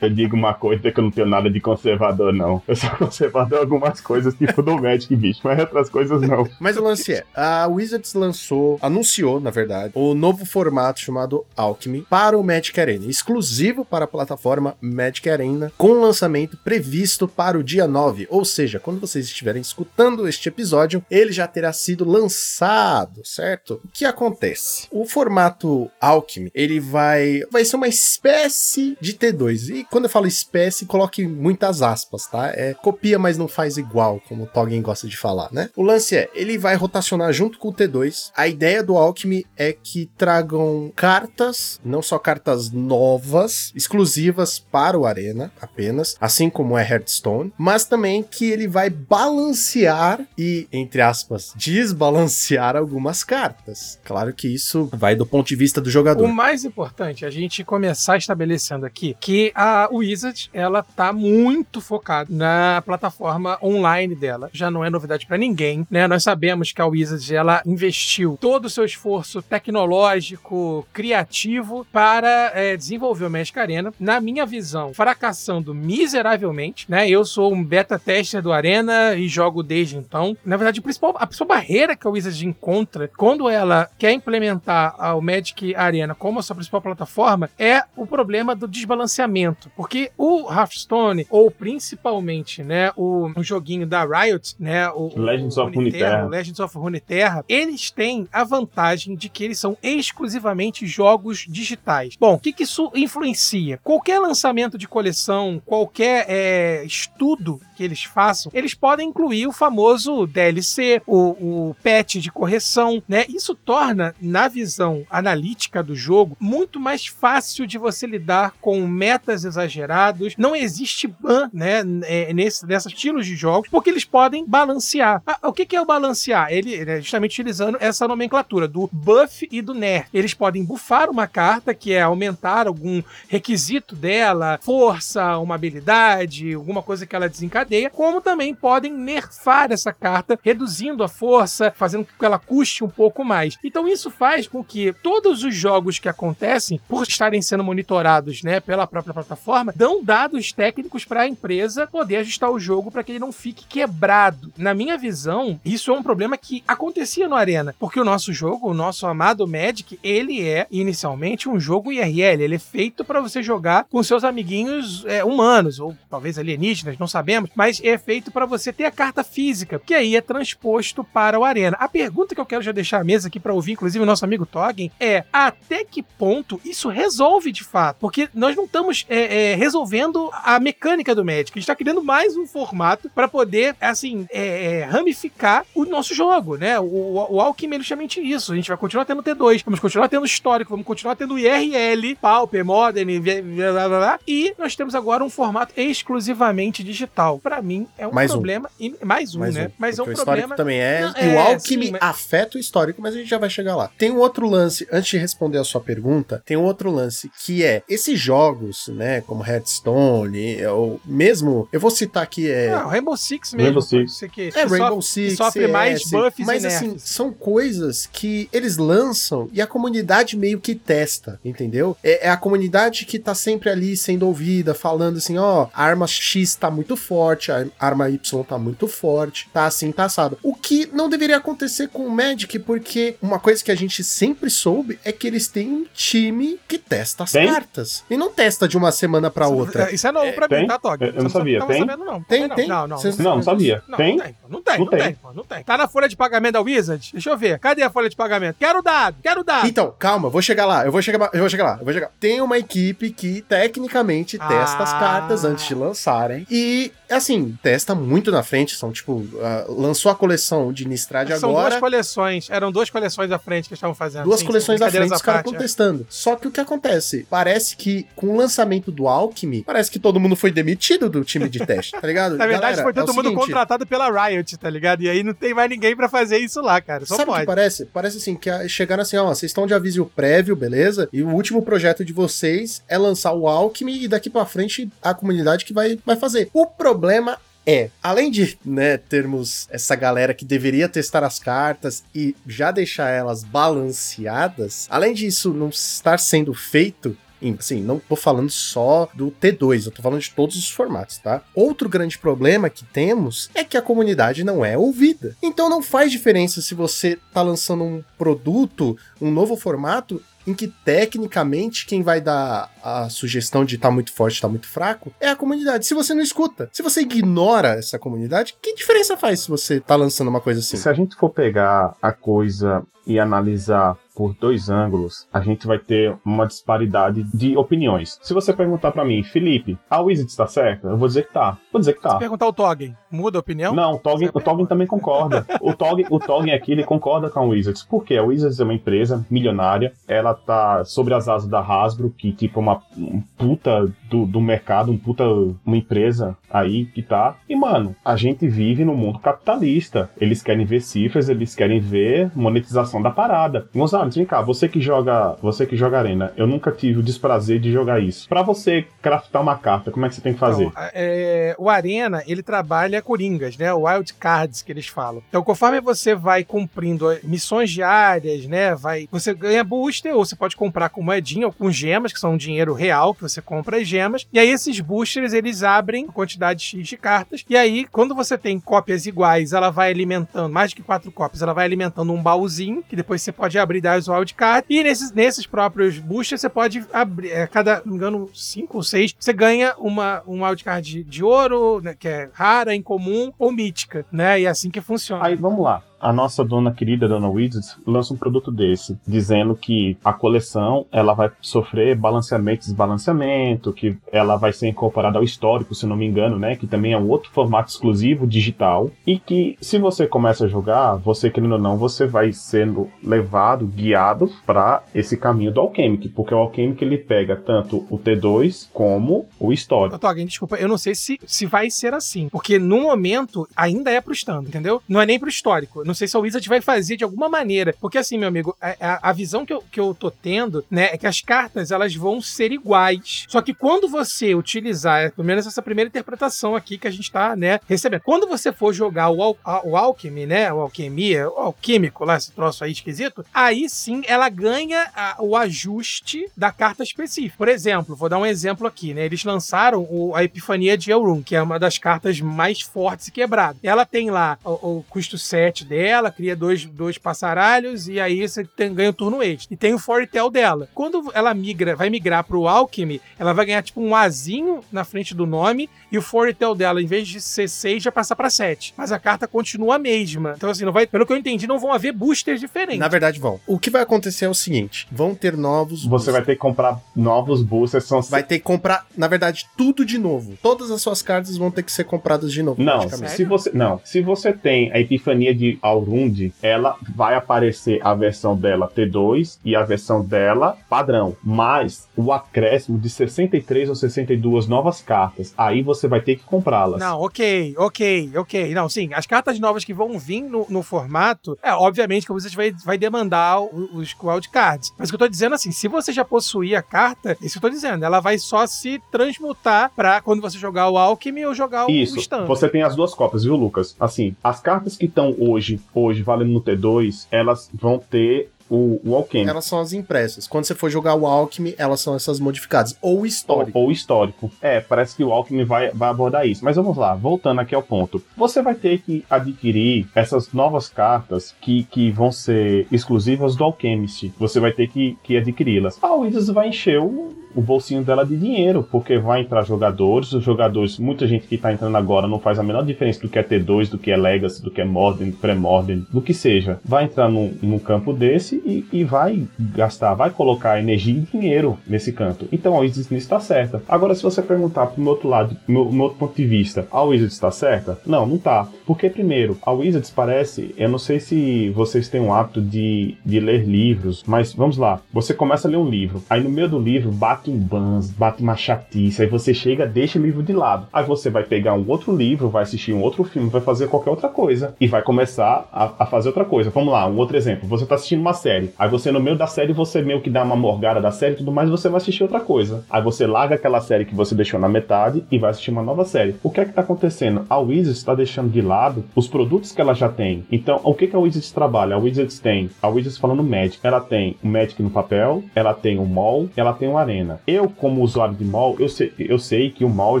eu digo uma coisa que eu não tenho nada de conservador, não. Eu sou conservador em algumas coisas tipo do Magic, bicho, mas outras coisas não. <laughs> Mas o lance é, a Wizards lançou, anunciou, na verdade, o novo formato chamado Alchemy para o Magic Arena, exclusivo para a plataforma Magic Arena, com lançamento previsto para o dia 9, ou seja, quando vocês estiverem escutando este episódio, ele já terá sido lançado, certo? O que acontece? O formato Alchemy, ele vai vai ser uma espécie de T2. E quando eu falo espécie, coloque muitas aspas, tá? É copia, mas não faz igual, como o Toggen gosta de falar, né? O lance é, ele vai rotacionar junto com o T2. A ideia do Alchemy é que tragam cartas, não só cartas novas, exclusivas para o Arena apenas, assim como é Hearthstone, mas também que ele vai balancear e, entre aspas, desbalancear algumas cartas. Claro que isso vai do ponto de vista do jogador. O mais importante é a gente começar estabelecendo aqui que a Wizard, ela tá muito focada na plataforma online dela. Já não é novidade para ninguém, né? Nós sabemos que a Wizards ela investiu todo o seu esforço tecnológico, criativo para é, desenvolver o Magic Arena. Na minha visão, fracassando miseravelmente, né? Eu sou um beta tester do Arena e jogo desde então. Na verdade, a principal, a principal barreira que a Wizards encontra quando ela quer implementar o Magic Arena como a sua principal plataforma é o problema do desbalanceamento, porque o Hearthstone ou principalmente, né, o, o joguinho da Riot, né, o, Legends of Runeterra, Legends of Runeterra, eles têm a vantagem de que eles são exclusivamente jogos digitais. Bom, o que, que isso influencia? Qualquer lançamento de coleção, qualquer é, estudo que eles façam, eles podem incluir o famoso DLC, o, o patch de correção, né? Isso torna, na visão analítica do jogo, muito mais fácil de você lidar com metas exagerados. Não existe ban, né, é, nesse, nesses estilos de jogos, porque eles podem balancear. Ah, o que, que é o balancear? Ele é justamente utilizando essa nomenclatura do buff e do nerf. Eles podem buffar uma carta, que é aumentar algum requisito dela, força, uma habilidade, alguma coisa que ela desencadeia, como também podem nerfar essa carta, reduzindo a força, fazendo com que ela custe um pouco mais. Então isso faz com que todos os jogos que acontecem, por estarem sendo monitorados né, pela própria plataforma, dão dados técnicos para a empresa poder ajustar o jogo para que ele não fique quebrado. Na minha visão, isso é um problema que acontecia no Arena. Porque o nosso jogo, o nosso amado Magic, ele é inicialmente um jogo IRL. Ele é feito para você jogar com seus amiguinhos é, humanos, ou talvez alienígenas, não sabemos. Mas é feito para você ter a carta física, que aí é transposto para o Arena. A pergunta que eu quero já deixar à mesa aqui para ouvir, inclusive o nosso amigo Toggen, é até que ponto isso resolve de fato? Porque nós não estamos é, é, resolvendo a mecânica do Magic. A gente está criando mais um formato para poder, assim, é, é, ramificar o nosso jogo, né? O, o, o Alchemy é justamente isso. A gente vai continuar tendo T2, vamos continuar tendo histórico, vamos continuar tendo IRL, Pauper, Modern, blá, blá, blá, e nós temos agora um formato exclusivamente digital. Para mim, é um mais problema. Um. mais um, mais né? Um. Mas é um o problema. também é. Não, e o é, Alchemy sim, mas... afeta o histórico, mas a gente já vai chegar lá. Tem um outro lance, antes de responder a sua pergunta, tem um outro lance que é esses jogos, né, como Hearthstone, ou mesmo, eu vou citar aqui é Não, Rainbow Six mesmo. Rainbow Six. Você que, é, Rainbow sofre, Six, sofre CS, mais buffs mas e assim, são coisas que eles lançam e a comunidade meio que testa, entendeu? É, é a comunidade que tá sempre ali sendo ouvida, falando assim, ó, a arma X tá muito forte, a arma Y tá muito forte, tá assim, tá assado. O que não deveria acontecer com o Magic, porque uma coisa que a gente sempre soube é que eles têm um time que testa as Tem? cartas. E não testa de uma semana pra outra. Isso é novo É, pra mim, tem? tá, Tog? Eu- não sabia. Tem? sabendo, não. Tem, não, tem. Não, não. Não, não sabia. Não, Tem? Não tem, não tem, Não não tem, tem. pô, não tem. Tá na folha de pagamento da Wizard? Deixa eu ver. Cadê a folha de pagamento? Quero dado, quero dado. Então, calma, vou chegar lá, eu vou chegar, eu vou chegar lá, eu vou chegar. Tem uma equipe que tecnicamente testa as Ah. cartas antes de lançarem e assim, testa muito na frente, são tipo, ah, lançou a coleção de Nistrad São duas agora, coleções. Eram duas coleções à frente que estavam fazendo. duas Sim, coleções à frente, os caras estão é. testando. Só que o que acontece? Parece que com o lançamento do Alchemy, parece que todo mundo foi demitido do time de teste, tá ligado? <laughs> Na verdade, Galera, foi é todo o mundo seguinte, contratado pela Riot, tá ligado? E aí não tem mais ninguém pra fazer isso lá, cara. Só Sabe o pode. que parece? Parece assim, que chegaram assim, ó, vocês estão de aviso prévio, beleza? E o último projeto de vocês é lançar o Alchemy e daqui pra frente a comunidade que vai, vai fazer. O problema é, além de, né, termos essa galera que deveria testar as cartas e já deixar elas balanceadas, além disso não estar sendo feito, Assim, não tô falando só do T2, eu tô falando de todos os formatos, tá? Outro grande problema que temos é que a comunidade não é ouvida. Então não faz diferença se você tá lançando um produto, um novo formato, em que tecnicamente quem vai dar a sugestão de tá muito forte, tá muito fraco, é a comunidade. Se você não escuta, se você ignora essa comunidade, que diferença faz se você tá lançando uma coisa assim? Se a gente for pegar a coisa e analisar por dois ângulos, a gente vai ter uma disparidade de opiniões. Se você perguntar pra mim, Felipe, a Wizard está certa? Eu vou dizer que tá. Vou dizer que tá. Perguntar o Toggen, muda a opinião? Não, o Toggen, o Toggen também concorda. <laughs> O Toggen, o Toggen aqui, ele concorda com a Wizards. Por quê? A Wizards é uma empresa milionária. Ela tá sobre as asas da Hasbro, que tipo uma um puta do, do mercado, um puta uma empresa aí que tá. E, mano, a gente vive no mundo capitalista. Eles querem ver cifras, eles querem ver monetização da parada. Gonzalo, vem cá, você que joga, você que joga arena, eu nunca tive o desprazer de jogar isso. Pra você craftar uma carta, como é que você tem que fazer? Então, é, o Arena, ele trabalha coringas, né? Wild cards que eles falam. Então, conforme você vai cumprindo missões diárias, né? Vai, você ganha booster, ou você pode comprar com moedinha ou com gemas, que são um dinheiro real, que você compra as gemas. E aí, esses boosters, eles abrem quantidade X de cartas. E aí, quando você tem cópias iguais, ela vai alimentando, mais de que quatro cópias, ela vai alimentando um baúzinho, que depois você pode abrir e dar os wild cards. E nesses, nesses próprios boosters, você pode abrir, é, cada, não me engano, cinco ou seis, você ganha uma, um wildcard de, de ouro, né, que é rara, incomum ou mítica, né? E é assim que funciona. Aí vamos lá. A nossa dona querida, dona Wizards, lança um produto desse, dizendo que a coleção ela vai sofrer balanceamento e desbalanceamento, que ela vai ser incorporada ao histórico, se não me engano, né? Que também é um outro formato exclusivo digital. E que se você começa a jogar, você querendo ou não, você vai sendo levado, guiado para esse caminho do Alchemic, porque o Alchemic ele pega tanto o T2 como o histórico. Toggen, desculpa, eu não sei se, se vai ser assim. Porque no momento ainda é pro stand, entendeu? Não é nem pro histórico. Não não sei se a Wizard vai fazer de alguma maneira. Porque assim, meu amigo, a, a, visão que eu, que eu tô tendo, né, é que as cartas elas vão ser iguais. Só que quando você utilizar, pelo menos essa primeira interpretação aqui que a gente tá, né, recebendo. Quando você for jogar o, Al, o Alchemy, né, o Alquimia, o Alquímico lá, esse troço aí esquisito, aí sim ela ganha a, o ajuste da carta específica. Por exemplo, vou dar um exemplo aqui, né, eles lançaram o, a Epifania de Elrond, que é uma das cartas mais fortes e quebradas. Ela tem lá o, o custo 7 dela, cria dois, dois passaralhos e aí você tem, ganha o turno extra. E tem o Foretell dela. Quando ela migra, vai migrar pro Alchemy, ela vai ganhar tipo um Azinho na frente do nome e o Foretell dela, em vez de ser 6, já passa para 7. Mas a carta continua a mesma. Então, assim, não vai, pelo que eu entendi, não vão haver boosters diferentes. Na verdade, vão. O que vai acontecer é o seguinte: vão ter novos. Você boosters. vai ter que comprar novos boosters. São Vai ter que comprar, na verdade, tudo de novo. Todas as suas cartas vão ter que ser compradas de novo. Não, se você não, se você tem a epifania de Aurund, ela vai aparecer a versão dela T2 e a versão dela padrão, mas o acréscimo de 63 ou 62 novas cartas, aí você vai ter que comprá-las. Não, ok, ok, ok. Não, sim, as cartas novas que vão vir no, no formato, é obviamente que você vai, vai demandar o- os wildcards. Mas o que eu tô dizendo assim, se você já possuir a carta, isso que eu tô dizendo, ela vai só se transmutar pra quando você jogar o Alchemy ou jogar o, Isso, o você tem as duas cópias, viu, Lucas? Assim, as cartas que estão hoje, hoje valendo no T2, elas vão ter o, o Alchemy. Elas são as impressas. Quando você for jogar o Alchemy, elas são essas modificadas. Ou o Ou, histórico. ou histórico. É, parece que o Alckmin vai, vai abordar isso. Mas vamos lá, voltando aqui ao ponto. Você vai ter que adquirir essas novas cartas que, que vão ser exclusivas do Alchemist. Você vai ter que, que adquiri-las. A Wizards vai encher o, o bolsinho dela de dinheiro, porque vai entrar jogadores. Os jogadores, muita gente que tá entrando agora não faz a menor diferença do que é T2, do que é Legacy, do que é Modern, Pré-Modern, do que seja. Vai entrar num, num campo desse e, e vai gastar, vai colocar energia e dinheiro nesse canto. Então a Wizards está certa. Agora, se você perguntar pro meu outro lado, meu, meu outro ponto de vista, a Wizards está certa? Não, não tá. Porque, primeiro, a Wizards parece, eu não sei se vocês têm um hábito de, de ler livros, mas vamos lá, você começa a ler um livro, aí no meio do livro bate um bans, bate uma chatice, aí você chega, deixa o livro de lado. Aí você vai pegar um outro livro, vai assistir um outro filme, vai fazer qualquer outra coisa e vai começar a, a fazer outra coisa. Vamos lá, um outro exemplo. Você tá assistindo uma série, aí você no meio da série você meio que dá uma morgada da série e tudo mais, você vai assistir outra coisa. Aí você larga aquela série que você deixou na metade e vai assistir uma nova série. O que é que tá acontecendo? A Wizards está deixando de lado os produtos que ela já tem. Então, o que que a Wizards trabalha? A Wizards tem, a Wizards falando Magic, ela tem o Magic no papel, ela tem o Mall, ela tem o Arena. Eu, como usuário de Mall, eu sei, eu sei que o Mall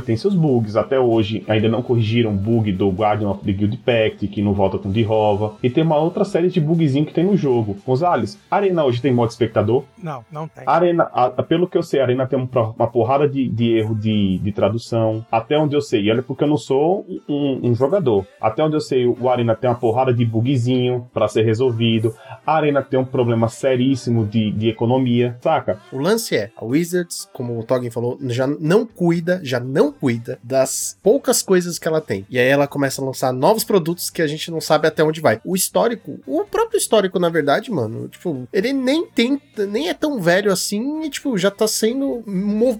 tem seus bugs. Até hoje ainda não corrigiram o bug do Guardian of the Guild Pact, que não volta com Dirova. E tem uma outra série de bugzinho que tem no jogo. A Arena hoje tem modo espectador? Não, não tem. A Arena, a- a- pelo que eu sei, a Arena tem um uma porrada de, de erro de, de tradução. Até onde eu sei, e olha porque eu não sou um, um jogador. Até onde eu sei, o Arena tem uma porrada de bugzinho pra ser resolvido. A Arena tem um problema seríssimo de, de economia, saca? O lance é, a Wizards, como o Toggen falou, já não cuida, já não cuida das poucas coisas que ela tem. E aí ela começa a lançar novos produtos que a gente não sabe até onde vai. O histórico, o próprio histórico, na verdade, mano, tipo, ele nem tem, nem é tão velho assim e, tipo, já tá sendo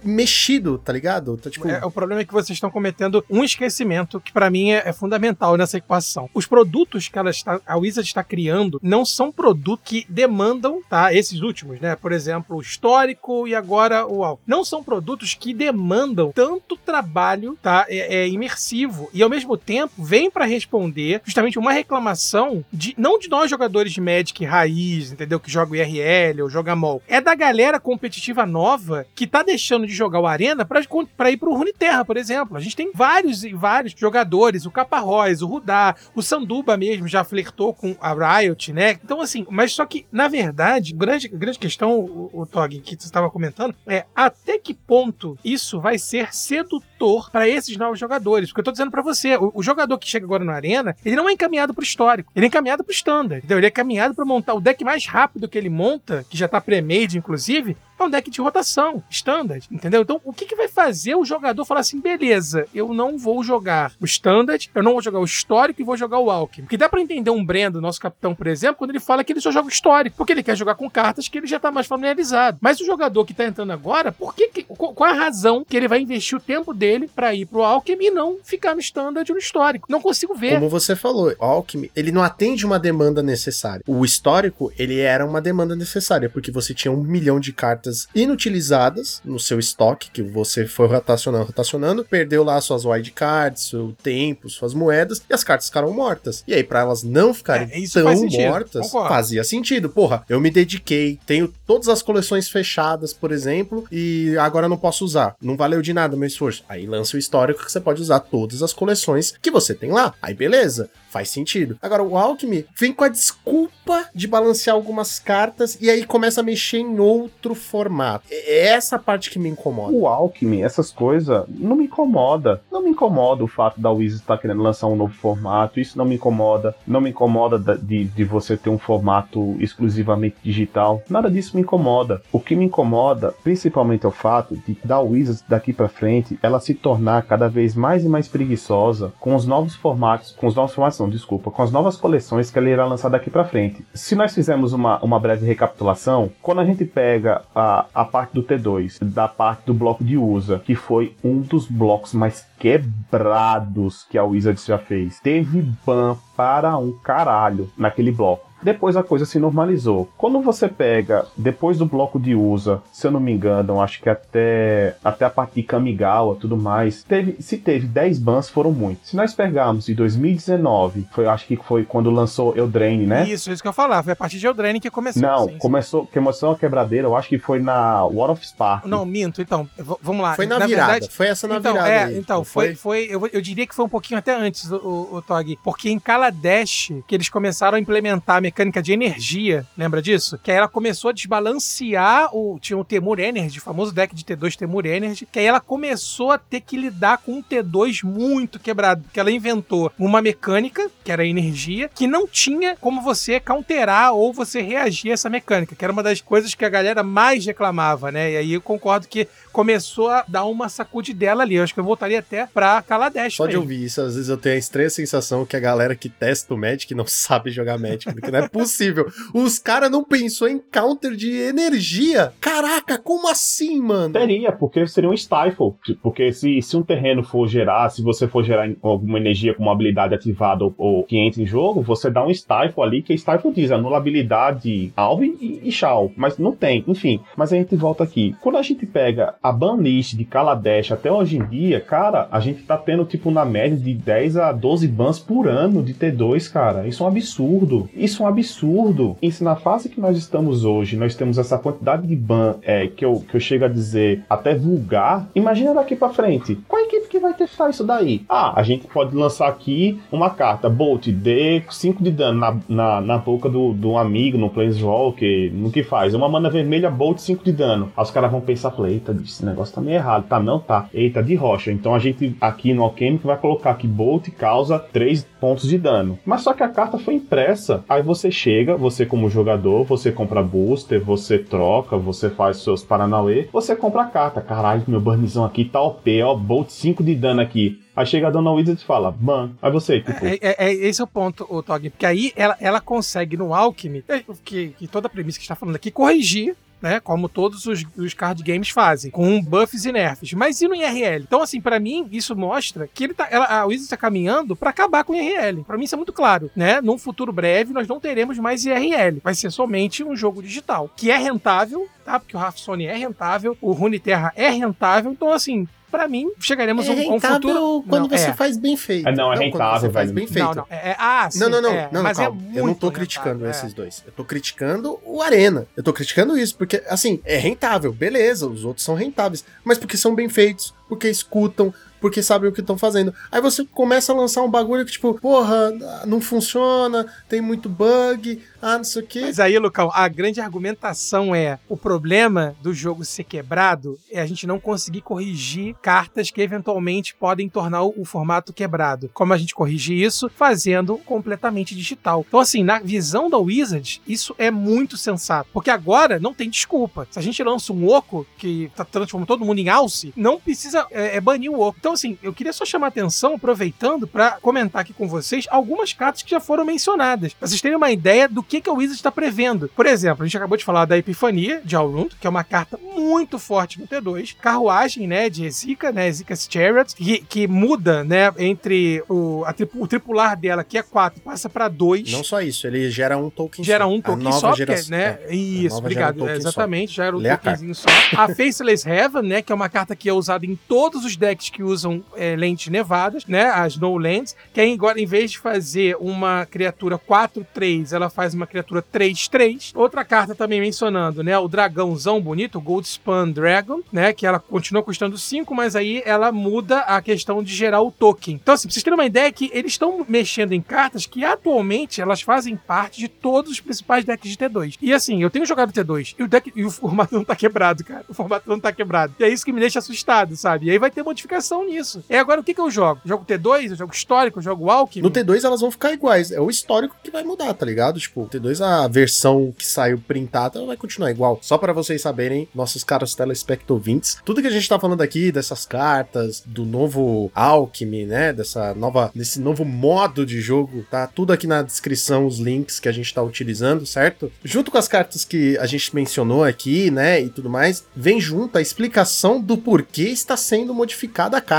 mexido, tá ligado? Tá, tipo, É, o problema é que vocês estão cometendo um esquecimento que pra mim é, é fundamental nessa equação. Os produtos que ela está, a Wizard está criando não são produtos que demandam, tá? Esses últimos, né? Por exemplo, o histórico e agora o Al. Não são produtos que demandam tanto trabalho, tá? É, é imersivo e ao mesmo tempo vem pra responder justamente uma reclamação de não de nós jogadores de Magic raiz, entendeu? Que joga o IRL ou joga MOL. É da galera competitiva nova que tá deixando de jogar o Arena pra, pra ir pro Runeterra, por exemplo. A gente tem vários e vários jogadores, o Caparrós, o Rudá, o Sanduba mesmo já flertou com a Riot, né? Então, assim, mas só que, na verdade, grande, grande questão, o, o Tog, que você estava comentando, é até que ponto isso vai ser sedutor para esses novos jogadores. Porque eu tô dizendo para você, o, o jogador que chega agora na Arena, ele não é encaminhado pro histórico, ele é encaminhado pro standard, entendeu? Ele é encaminhado para montar o deck mais rápido que ele monta, que já tá pré-made, inclusive, é um deck de rotação, standard, entendeu? Então, o que, que vai fazer o jogador falar assim, beleza, eu não vou jogar o standard, eu não vou jogar o histórico e vou jogar o alchemy. Porque dá para entender um Brendo, nosso capitão, por exemplo, quando ele fala que ele só joga o histórico, porque ele quer jogar com cartas que ele já tá mais familiarizado. Mas o jogador que tá entrando agora, por que, que qual a razão que ele vai investir o tempo dele para ir pro alchemy e não ficar no standard ou no histórico? Não consigo ver. Como você falou, o alchemy, ele não atende uma demanda necessária. O histórico, ele era uma demanda necessária, porque você tinha um milhão de cartas inutilizadas no seu estoque, que você foi rotacionando, rotacionando, perdeu lá suas wildcards, seu tempo, suas moedas, e as cartas ficaram mortas. E aí, para elas não ficarem É, tão sentido, mortas, concordo. fazia sentido. Porra, eu me dediquei, tenho todas as coleções fechadas, por exemplo, e agora não posso usar. Não valeu de nada meu esforço. Aí lança o histórico que você pode usar todas as coleções que você tem lá. Aí beleza, faz sentido. Agora, o Alchemy vem com a desculpa de balancear algumas cartas e aí começa a mexer em outro formato. É essa parte que me incomoda. O Alchemy, essas coisas, não me incomoda. Não me incomoda o fato da Wizards estar querendo lançar um novo formato. Isso não me incomoda. Não me incomoda da- de, de você ter um formato exclusivamente digital. Nada disso me incomoda. O que me incomoda, principalmente, é o fato de da Wizards daqui pra frente ela se tornar cada vez mais e mais preguiçosa com os novos formatos, com os novos formatos, não, desculpa, com as novas coleções que ela irá lançar daqui pra frente. Se nós fizermos uma, uma breve recapitulação, quando a gente pega a, a parte do T2, da parte do bloco de USA, que foi um dos blocos mais quebrados que a Wizards já fez, teve ban para um caralho naquele bloco. Depois a coisa se normalizou. Quando você pega, depois do bloco de USA, se eu não me engano, acho que até, até a parte de Kamigawa tudo mais, teve, se teve 10 bans, foram muitos. Se nós pegarmos em 2019, foi, acho que foi quando lançou Eldraine, né? Isso, isso que eu falar. Foi a partir de Eldraine que começou. Não, sim, começou, começou a quebradeira, eu acho que foi na War of Spark. Não, minto. Então, vamos lá. Foi na, virada. verdade, foi essa na então, virada. é, aí, então não foi, foi eu, eu diria que foi um pouquinho até antes, o, o, o Tog, porque em Kaladesh, que eles começaram a implementar a mecânica de energia, lembra disso? Que aí ela começou a desbalancear o. Tinha o Temur Energy, o famoso deck de T2 Temur Energy, que aí ela começou a ter que lidar com um T2 muito quebrado, porque ela inventou uma mecânica, que era a energia, que não tinha como você counterar ou você reagir a essa mecânica, que era uma das coisas que a galera mais reclamava, né? E aí eu concordo que começou a dar uma sacudidela ali. Eu acho que eu voltaria até pra Kaladesh. Só de ouvir isso, às vezes eu tenho a estranha sensação que a galera que testa o Magic não <laughs> sabe jogar Magic, não é possível. Os caras não pensou em counter de energia. Caraca, como assim, mano? Teria, porque seria um stifle. Porque se, se um terreno for gerar, se você for gerar alguma energia com uma habilidade ativada ou, ou que entra em jogo, você dá um stifle ali, que stifle diz anulabilidade alvo e, e. Mas não tem, enfim. Mas a gente volta aqui. Quando a gente pega a ban list de Kaladesh até hoje em dia, cara, a gente tá tendo tipo na média de 10 a 12 bans por ano de T2, cara. Isso é um absurdo. Isso um absurdo. E se na fase que nós estamos hoje, nós temos essa quantidade de ban é, que, eu, que eu chego a dizer até vulgar, imagina daqui pra frente. Qual equipe que vai testar isso daí? Ah, a gente pode lançar aqui uma carta, Bolt, dê 5 de dano na, na, na boca do, do amigo, no Planeswalker, no que faz. Uma mana vermelha, Bolt, 5 de dano. Aí os caras vão pensar, eita, esse negócio tá meio errado. Tá, não tá. Eita, de rocha. Então a gente aqui no Alchemic vai colocar que Bolt causa 3 pontos de dano. Mas só que a carta foi impressa. Aí você chega, você como jogador, você compra booster, você troca, você faz seus Paranauê, você compra a carta. Caralho, meu burnzão aqui tá OP, ó, Bolt 5 de dano aqui. Aí chega a Dona Wizard e fala, ban. Aí você, tipo, É, é- é- esse é o ponto, o Tog, porque aí ela, ela consegue no Alchemy, é, que, que toda a premissa que está falando aqui, corrigir. Né, como todos os, os card games fazem, com buffs e nerfs. Mas e no IRL? Então, assim, pra mim, isso mostra que ele tá, ela, a Wizards está caminhando pra acabar com o IRL. Pra mim, isso é muito claro. Né? Num futuro breve, nós não teremos mais IRL. Vai ser somente um jogo digital, que é rentável, tá? Porque o Hearthstone é rentável, o Runeterra é rentável. Então, assim, pra mim, chegaremos É a um, um futuro. quando Não, você é. faz bem feito. É, não, é quando rentável, você faz bem feito. Não, não. É, é- ah, sim. Não, não, não, é, não, mas calma. é eu não tô criticando esses dois. Eu tô criticando o Arena. Eu tô criticando isso, porque, assim, é rentável, beleza, os outros são rentáveis. Mas porque são bem feitos, porque escutam, porque sabem o que estão fazendo. Aí você começa a lançar um bagulho que, tipo, porra, não funciona, tem muito bug, ah, não sei o quê. Mas aí, Lucão, a grande argumentação é: o problema do jogo ser quebrado é a gente não conseguir corrigir cartas que eventualmente podem tornar o, formato quebrado. Como a gente corrige isso? Fazendo completamente digital. Então, assim, na visão da Wizard, isso é muito sensato. Porque agora não tem desculpa. Se a gente lança um oco que tá transformando todo mundo em alce, não precisa é, é banir o oco. Então, assim, eu queria só chamar a atenção, aproveitando, para comentar aqui com vocês algumas cartas que já foram mencionadas. Pra vocês terem uma ideia do que, que a Wizard está prevendo. Por exemplo, a gente acabou de falar da Epifania de Alrund, que é uma carta muito forte no T2. Carruagem, né, de Ezika, né, Ezika's Chariot, que, que muda, né, entre o, a, o tripular dela, que é 4, passa para 2. Não só isso, ele gera um token Gera um token só, geração, né? É, isso, obrigado. Um é, exatamente, só. gera um Lê tokenzinho só. A Faceless Heaven, né, que é uma carta que é usada em todos os decks que usam é, lentes nevadas, né, as No Lands, que aí agora, em vez de fazer uma criatura 4-3, ela faz uma criatura 3-3. Outra carta também mencionando, né, o dragãozão bonito, o Dragon, né, que ela continua custando 5, mas aí ela muda a questão de gerar o token. Então, assim, pra vocês terem uma ideia que eles estão mexendo em cartas que atualmente elas fazem parte de todos os principais decks de T2. E assim, eu tenho jogado T2 e o deck e o formato não tá quebrado, cara. O formato não tá quebrado. E é isso que me deixa assustado, sabe? E aí vai ter modificação nisso. E agora o que que eu jogo? Jogo T2, eu jogo histórico, eu jogo Alchemy. No T2 elas vão ficar iguais. É o histórico que vai mudar, tá ligado? Tipo, o T2 a versão que saiu printada vai continuar igual. Só para vocês saberem, nossos caros telespectovintes, tudo que a gente tá falando aqui dessas cartas, do novo Alchemy, né, dessa nova desse novo modo de jogo, tá tudo aqui na descrição os links que a gente tá utilizando, certo? Junto com as cartas que a gente mencionou aqui, né, e tudo mais, vem junto a explicação do porquê está sendo modificada a carta.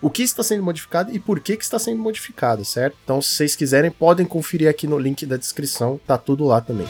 O que está sendo modificado e por que, que está sendo modificado, certo? Então, se vocês quiserem, podem conferir aqui no link da descrição, tá tudo lá também.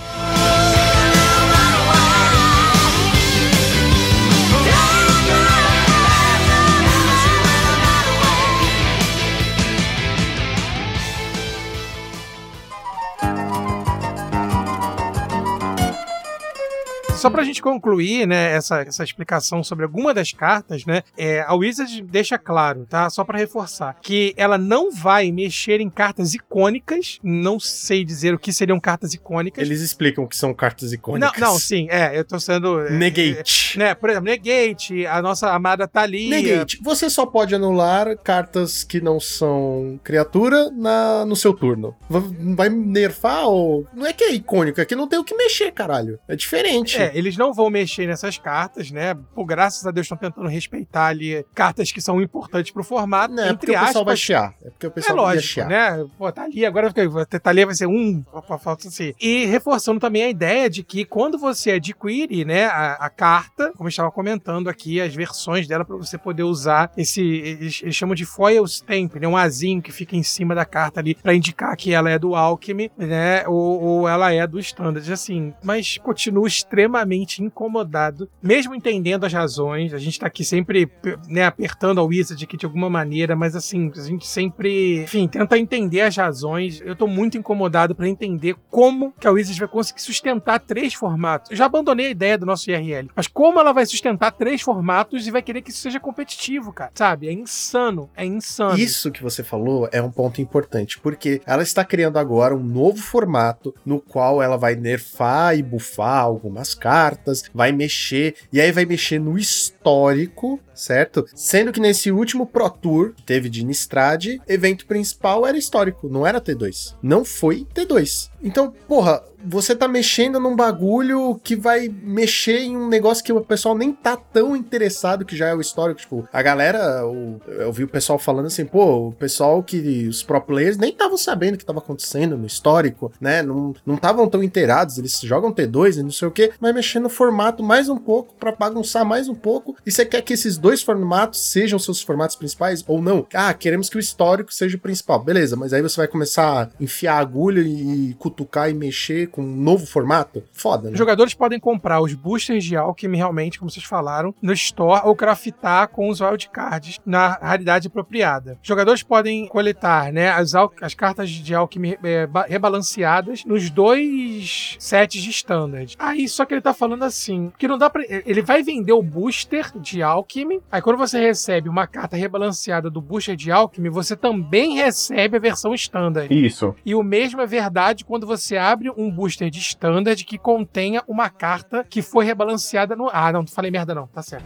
Só pra gente concluir, né, essa, essa explicação sobre alguma das cartas, né, é, a Wizard deixa claro, tá? Só para reforçar, que ela não vai mexer em cartas icônicas, não sei dizer o que seriam cartas icônicas. Eles explicam o que são cartas icônicas. Não, não sim, é, eu tô sendo... É, Negate. É, né, por exemplo, Negate, a nossa amada Thalia. Negate, você só pode anular cartas que não são criatura na, no seu turno. Vai nerfar ou... Não é que é icônico, é que não tem o que mexer, caralho. É diferente. É, eles não vão mexer nessas cartas, né? Por graças a Deus estão tentando respeitar ali cartas que são importantes pro formato. Não, é porque aspas, o pessoal vai chiar. É porque o pessoal é lógico, chiar. né? Pô, tá ali, agora tá ali vai ser um, falta assim. E reforçando também a ideia de que quando você adquire, né, a, a carta, como eu estava comentando aqui, as versões dela para você poder usar esse, eles, eles, chamam de foil stamp, né? Um azinho que fica em cima da carta ali para indicar que ela é do Alchemy, né? Ou, ou ela é do Standard, assim. Mas continua extremamente extremamente incomodado, mesmo entendendo as razões. A gente tá aqui sempre, né, apertando a Wizard aqui de alguma maneira, mas assim, a gente sempre, enfim, tenta entender as razões. Eu tô muito incomodado para entender como que a Wizard vai conseguir sustentar três formatos. Eu já abandonei a ideia do nosso IRL, mas como ela vai sustentar três formatos e vai querer que isso seja competitivo, cara? Sabe? É insano, é insano. Isso que você falou é um ponto importante, porque ela está criando agora um novo formato no qual ela vai nerfar e bufar algumas cartas cartas, vai mexer, e aí vai mexer no histórico, certo? Sendo que nesse último Pro Tour que teve de Nistrad, evento principal era histórico, não era T2. Não foi T2. Então, porra, você tá mexendo num bagulho que vai mexer em um negócio que o pessoal nem tá tão interessado, que já é o histórico. Tipo, a galera, eu, eu vi o pessoal falando assim, pô, o pessoal que os pro players nem estavam sabendo o que tava acontecendo no histórico, né? Não estavam tão inteirados, eles jogam T2 e não sei o que, mas mexendo no formato mais um pouco para bagunçar mais um pouco. E você quer que esses dois formatos sejam seus formatos principais ou não? Ah, queremos que o histórico seja o principal. Beleza, mas aí você vai começar a enfiar agulha e cutucar e mexer com um novo formato. Foda, né? Os jogadores podem comprar os boosters de Alchemy realmente, como vocês falaram, no store ou craftar com os wildcards na raridade apropriada. Os jogadores podem coletar né, as, al- as cartas de Alchemy é, ba- rebalanceadas nos dois sets de standard. Aí só que ele tá falando assim, que não dá pra... Ele vai vender o booster de Alchemy, aí quando você recebe uma carta rebalanceada do booster de Alchemy, você também recebe a versão standard. Isso. E o mesmo é verdade quando você abre um booster de standard que contenha uma carta que foi rebalanceada no. Ah, não, falei merda, não, tá certo.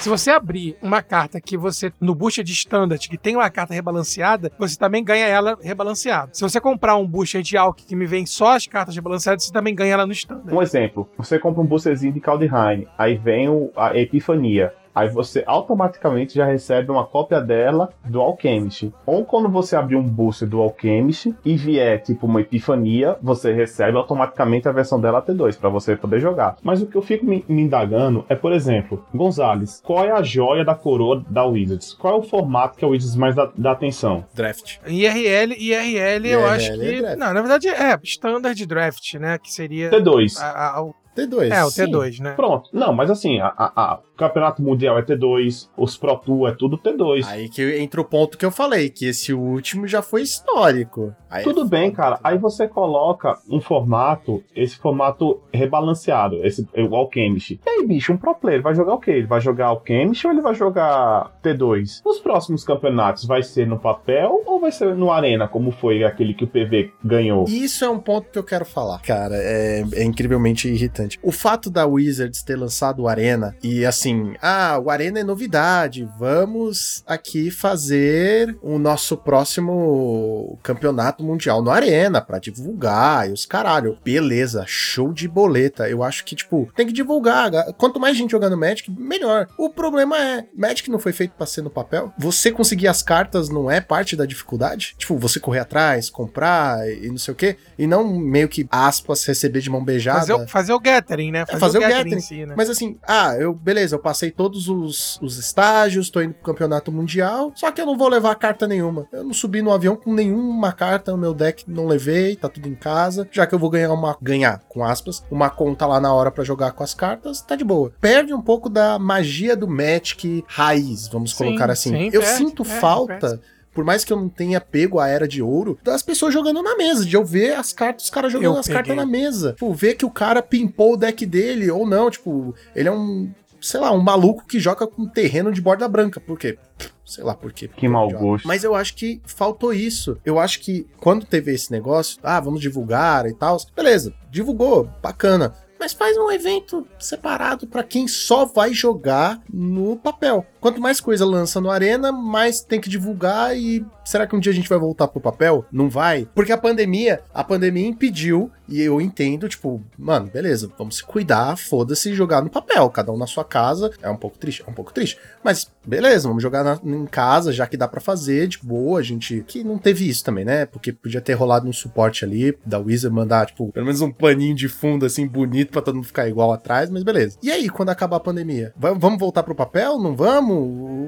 Se você abrir uma carta que você, no booster de standard, que tem uma carta rebalanceada, você também ganha ela rebalanceada. Se você comprar um booster de Alck que me vem só as cartas rebalanceadas, você também ganha ela no standard. Um exemplo, você compra um boosterzinho de Kaldheim, aí vem o- a Epifania. Aí você automaticamente já recebe uma cópia dela do Alchemist. Ou quando você abrir um booster do Alchemist e vier tipo uma Epifania, você recebe automaticamente a versão dela T2 para você poder jogar. Mas o que eu fico me, me indagando é, por exemplo, Gonzales, qual é a joia da coroa da Wizards? Qual é o formato que a Wizards mais dá, dá atenção? Draft. IRL, IRL, eu IRL acho é que. draft. não, na verdade é standard draft, né? Que seria. T2. a- a- o- T2. é, o sim. T2, né? Pronto. Não, mas assim, a, a- a- Campeonato Mundial é T2, os Pro Tour é tudo T2. Aí que entra o ponto que eu falei, que esse último já foi histórico. Aí Tudo é bem, cara. Aí você coloca um formato, esse formato rebalanceado, esse o Alchemist. E aí, bicho, um pro player vai jogar o quê? Ele vai jogar Alchemist ou ele vai jogar T2? Nos próximos campeonatos vai ser no papel ou vai ser no Arena, como foi aquele que o PV ganhou? Isso é um ponto que eu quero falar. Cara, é, é incrivelmente irritante. O fato da Wizards ter lançado o Arena e assim, ah, o Arena é novidade, vamos aqui fazer o nosso próximo campeonato mundial no Arena pra divulgar e os caralho. Beleza, show de boleta. Eu acho que, tipo, tem que divulgar. Quanto mais gente jogando Magic, melhor. O problema é, Magic não foi feito pra ser no papel. Você conseguir as cartas não é parte da dificuldade? Tipo, você correr atrás, comprar e não sei o quê, e não meio que, aspas, receber de mão beijada. Fazer, o- fazer o gathering, né? É, fazer o gathering. em si, né? Mas assim, ah, eu, beleza, eu passei todos os, os estágios, tô indo pro campeonato mundial, só que eu não vou levar carta nenhuma. Eu não subi no avião com nenhuma carta no meu deck, não levei, tá tudo em casa. Já que eu vou ganhar uma, ganhar, com aspas, uma conta lá na hora pra jogar com as cartas, tá de boa. Perde um pouco da magia do Magic raiz, vamos Sim, colocar assim. sim, eu perde, sinto perde, falta. perde. Por mais que eu não tenha pego a era de ouro, das pessoas jogando na mesa, de eu ver as cartas, os caras jogando Eu as cartas peguei. na mesa. Tipo, ver que o cara pimpou o deck dele, ou não, tipo, ele é um, sei lá, um maluco que joga com terreno de borda branca. Por quê? Sei lá por quê. Que mau gosto. Mas eu acho que faltou isso. Eu acho que quando teve esse negócio, ah, vamos divulgar e tal, beleza, divulgou, bacana. Mas faz um evento separado pra quem só vai jogar no papel. Quanto mais coisa lança no Arena, mais tem que divulgar e será que um dia a gente vai voltar pro papel? Não vai? Porque a pandemia, a pandemia impediu e eu entendo, tipo, mano, beleza, vamos se cuidar, foda-se jogar no papel, cada um na sua casa. É um pouco triste, é um pouco triste, mas beleza, vamos jogar na- em casa, já que dá pra fazer, de boa, a gente que não teve isso também, né? Porque podia ter rolado um suporte ali da Wizard mandar, tipo, pelo menos um paninho de fundo assim bonito pra todo mundo ficar igual atrás, mas beleza. E aí, quando acabar a pandemia, Va- vamos voltar pro papel? Não vamos?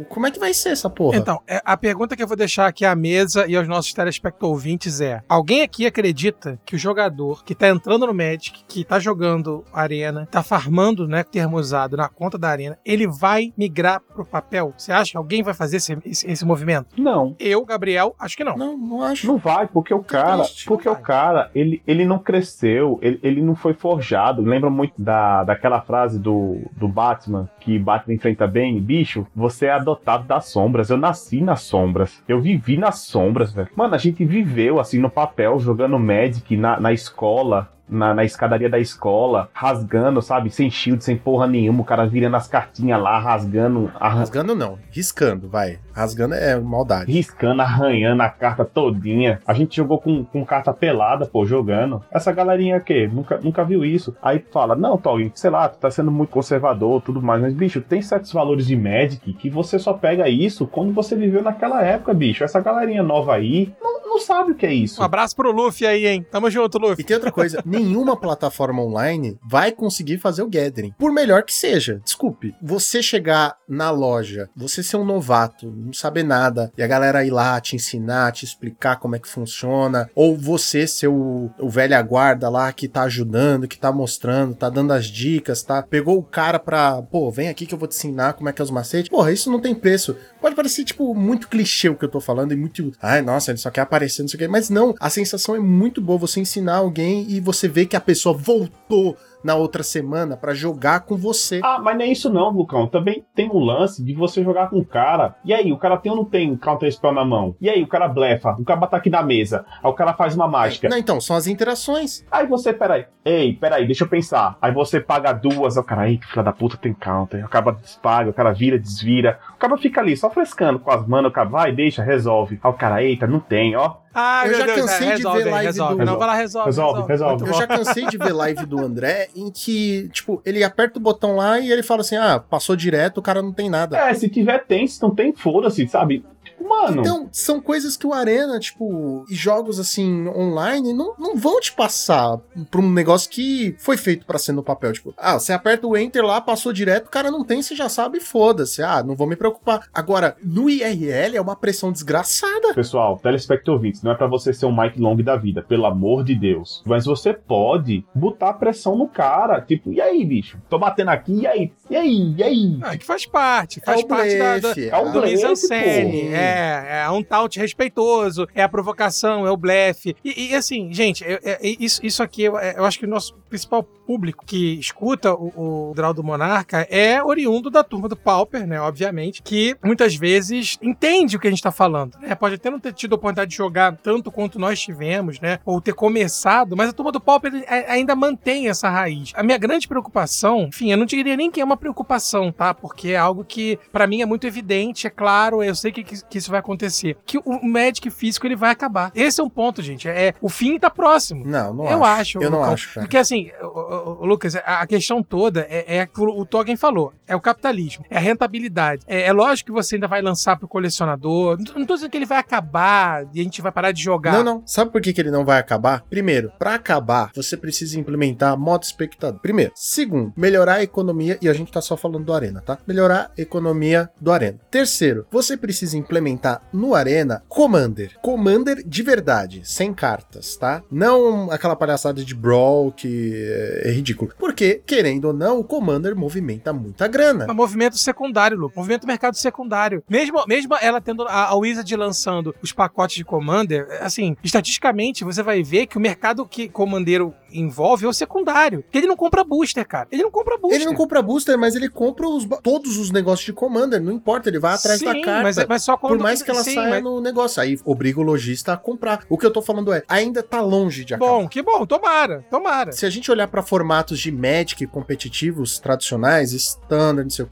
Como é que vai ser essa porra? Então, é, a pergunta que eu vou deixar aqui à mesa e aos nossos telespectadores ouvintes é: alguém aqui acredita que o jogador que tá entrando no Magic, que tá jogando Arena, tá farmando, né, termo usado na conta da Arena, ele vai migrar pro papel? Você acha que alguém vai fazer esse, esse, esse movimento? Não. Eu, Gabriel, acho que não. Não, não acho. Não vai, porque o cara, porque o cara, ele, ele não cresceu, ele, ele não foi forjado. Lembra muito da, daquela frase do, do Batman, que Batman enfrenta bem, bicho, você é adotado das sombras. Eu nasci nas sombras. Eu vivi nas sombras, velho. Mano, a gente viveu assim no papel, jogando Magic na, na escola. Na, na escadaria da escola, rasgando, sabe? Sem shield, sem porra nenhuma. O cara virando as cartinhas lá, rasgando, arran- Rasgando não, riscando, vai. Rasgando é maldade. riscando, arranhando a carta todinha. A gente jogou com, com carta pelada, pô, jogando. Essa galerinha que nunca, nunca viu isso. Aí fala, não, Tog, sei lá, tu tá sendo muito conservador, tudo mais. Mas, bicho, tem certos valores de Magic que você só pega isso quando você viveu naquela época, bicho. Essa galerinha nova aí não, não sabe o que é isso. Um abraço pro Luffy aí, hein? Tamo junto, E Luffy. tem outra coisa, <laughs> nenhuma plataforma online vai conseguir fazer o gathering. Por melhor que seja, desculpe. Você chegar na loja, você ser um novato, não saber nada, e a galera ir lá te ensinar, te explicar como é que funciona, ou você ser o, o velha guarda lá que tá ajudando, que tá mostrando, tá dando as dicas, tá? Pegou o cara pra, pô, vem aqui que eu vou te ensinar como é que é os macetes. Porra, isso não tem preço. Pode parecer, tipo, muito clichê o que eu tô falando e muito, ai, nossa, ele só quer aparecer, não sei o quê. Mas não, a sensação é muito boa você ensinar alguém e você ver que a pessoa voltou na outra semana pra jogar com você. Ah, mas não é isso não, Lucão. Também tem um lance de você jogar com o cara. E aí, o cara tem ou não tem counter spell na mão? E aí, o cara blefa, o cara bota aqui na mesa. Aí o cara faz uma mágica. Não, então, são as interações. Aí você, peraí, ei, peraí, deixa eu pensar. Aí você paga duas, aí o cara, eita, filha da puta, tem counter. O cara despaga, o cara vira, desvira. O cara fica ali só frescando com as manas, o cara vai, deixa, resolve. Aí o cara, eita, não tem, ó. Ah, Eu já Deus, cansei é, de resolve, ver aí, live resolve. do- Não, vai lá, resolve. Resolve, resolve. Eu bom. já cansei de ver live do André em que, tipo, ele aperta o botão lá e ele fala assim: ah, passou direto, o cara não tem nada. É, se tiver tem, se não tem, foda-se, sabe? Mano. Então, são coisas que o Arena, tipo, e jogos assim, online, não, não vão te passar pra um negócio que foi feito pra ser no papel. Tipo, ah, você aperta o Enter lá, passou direto, o cara não tem, você já sabe, foda-se. Ah, não vou me preocupar. Agora, no IRL é uma pressão desgraçada. Pessoal, telespecto ouvintes, não é pra você ser um Mike Long da vida, pelo amor de Deus. Mas você pode botar pressão no cara. Tipo, e aí, bicho? Tô batendo aqui, e aí? E aí? E aí? Ah, que faz parte, faz é parte da, da, blefe, é o do blefe, pô. é, é um taunt respeitoso, é a provocação, é o blefe. E, e, assim, gente, é- é- é isso, isso aqui, eu, é- eu acho que o nosso principal público que escuta o, o Draw do Monarca é oriundo da turma do Pauper, né, obviamente, que muitas vezes entende o que a gente tá falando, né? Pode até não ter tido a oportunidade de jogar tanto quanto nós tivemos, né, ou ter começado, mas a turma do Pauper ainda mantém essa raiz. A minha grande preocupação, enfim, eu não diria nem que é uma preocupação, tá? Porque é algo que pra mim é muito evidente, é claro, eu sei que, que isso vai acontecer. Que o, o Magic físico ele vai acabar. Esse é um ponto, gente. É, o fim tá próximo. Não, não eu acho. acho. Eu não Lucão. acho, cara. Porque assim, Lucas, a, questão toda é, é que o, Tolkien falou: é o capitalismo, é a rentabilidade. É, é lógico que você ainda vai lançar pro colecionador. Não, tô- não dizendo que ele vai acabar e a gente vai parar de jogar. Não, não. Sabe por que, que ele não vai acabar? Primeiro, pra acabar, você precisa implementar modo espectador. Primeiro. Segundo, melhorar a economia, e a gente tá só falando do Arena, tá? Melhorar a economia do Arena. Terceiro, você precisa implementar no Arena Commander. Commander de verdade, sem cartas, tá? Não aquela palhaçada de Brawl que é ridículo. Porque, querendo ou não, o Commander movimenta muita grana. É movimento secundário, Lu. Movimento do mercado secundário. Mesmo, mesmo ela tendo a, a Wizard lançando os pacotes de Commander, assim, estatisticamente você vai ver que o mercado que Commandeiro envolve é o secundário. Porque ele não compra booster, cara. Ele não compra booster. Ele não compra booster, mas ele compra os todos os negócios de Commander. Não importa, ele vai atrás da Sim, carta. Mas, mas só quando. Por mais que ela sim, saia mas- no negócio. Aí obriga o lojista a comprar. O que eu tô falando é, ainda tá longe de acabar. Bom, que bom. Tomara. Tomara. Se a gente olhar pra formatos de Magic competitivos tradicionais, Standard, não sei o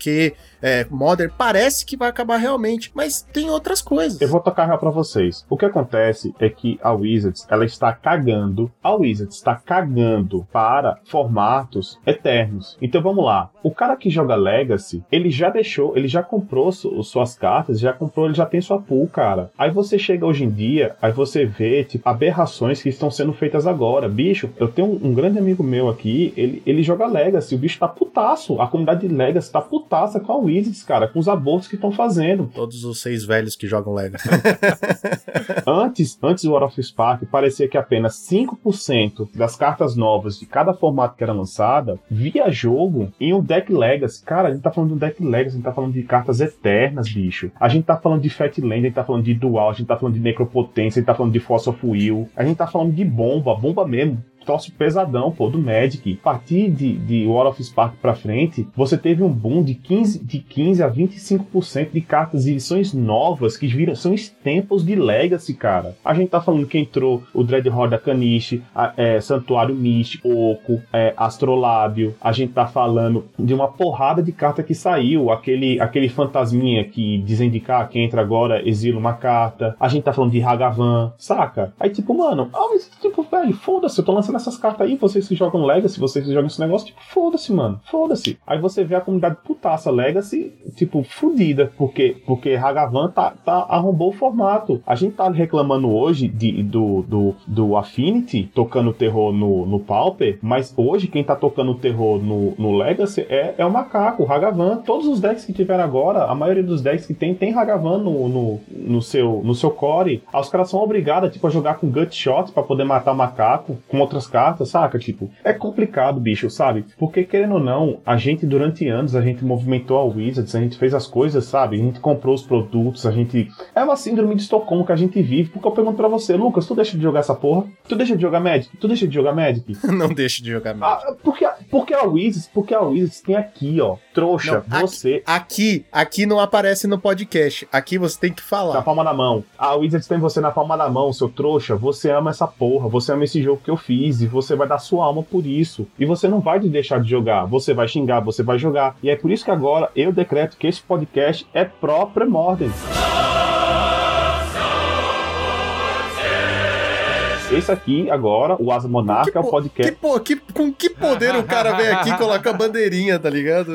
que, Modern, parece que vai acabar realmente. Mas tem outras coisas. Eu vou tocar real pra vocês. O que acontece é que a Wizards, ela está cagando. A Wizards está cagando para formatos eternos. Então vamos lá. O cara que joga Legacy, ele já deixou, ele já comprou su- suas cartas, já comprou, ele já tem sua pool, cara. Aí você chega hoje em dia, aí você vê, tipo, aberrações que estão sendo feitas agora. Bicho, eu tenho um, um grande amigo meu aqui, ele, ele joga Legacy, o bicho tá putaço. A comunidade de Legacy tá putaça com a Wizards, cara, com os abortos que estão fazendo. Todos os seis velhos que jogam Legacy. <laughs> Antes, antes do War of Spark, parecia que apenas 5% das cartas novas de cada formato que era lançada via jogo em um deck Legacy. Cara, a gente tá falando de um deck Legacy, a gente tá falando de cartas eternas, bicho. A gente tá falando de Fatland, a gente tá falando de Dual, a gente tá falando de Necropotência, a gente tá falando de Force of Will, a gente tá falando de bomba, bomba mesmo. Troço pesadão, pô, do Magic. A partir de, de War of Spark pra frente, você teve um boom de 15, de 15 a 25% de cartas e edições novas que viram, são tempos de Legacy, cara. A gente tá falando que entrou o Dreadhorde Kanishi, a- é, Santuário Místico, Oco, é, Astrolábio. A gente tá falando de uma porrada de carta que saiu. Aquele, aquele fantasminha que desindicar quem entra agora exila uma carta. A gente tá falando de Hagavan, saca? Aí, tipo, mano, ah, tipo, velho, foda-se, eu tô lançando essas cartas aí, vocês que jogam Legacy, vocês que jogam esse negócio, tipo, foda-se, mano, foda-se. Aí você vê a comunidade putaça Legacy, tipo, fudida, porque, porque Hagavan tá, tá, arrombou o formato. A gente tá reclamando hoje de, do, do, do Affinity tocando terror no, no Pauper, mas hoje quem tá tocando terror no, no Legacy é, é o macaco, o Hagavan. Todos os decks que tiveram agora, a maioria dos decks que tem, tem Hagavan no, no, no, seu, no seu core. Os caras são obrigados tipo, a jogar com gut shots pra poder matar o macaco com outras cartas, saca? Tipo, é complicado, bicho, sabe? Porque querendo ou não, a gente durante anos, a gente movimentou a Wizards, a gente fez as coisas, sabe? A gente comprou os produtos, a gente. É uma síndrome de Estocolmo que a gente vive. Porque eu pergunto pra você, Lucas, tu deixa de jogar essa porra? Tu deixa de jogar Magic? Tu deixa de jogar Magic? <laughs> não deixa de jogar Magic. Ah, porque, porque a Wizards, porque a Wizards tem aqui, ó. Trouxa, não, você. Aqui, aqui não aparece no podcast. Aqui você tem que falar. Na palma da mão. A Wizards tem você na palma da mão, seu trouxa. Você ama essa porra, você ama esse jogo que eu fiz e você vai dar sua alma por isso. E você não vai deixar de jogar. Você vai xingar, você vai jogar. E é por isso que agora eu decreto que esse podcast é próprio Esse aqui, agora, o Asa Monarca, é o podcast. Que, que, com que poder o cara vem aqui e coloca a bandeirinha, tá ligado?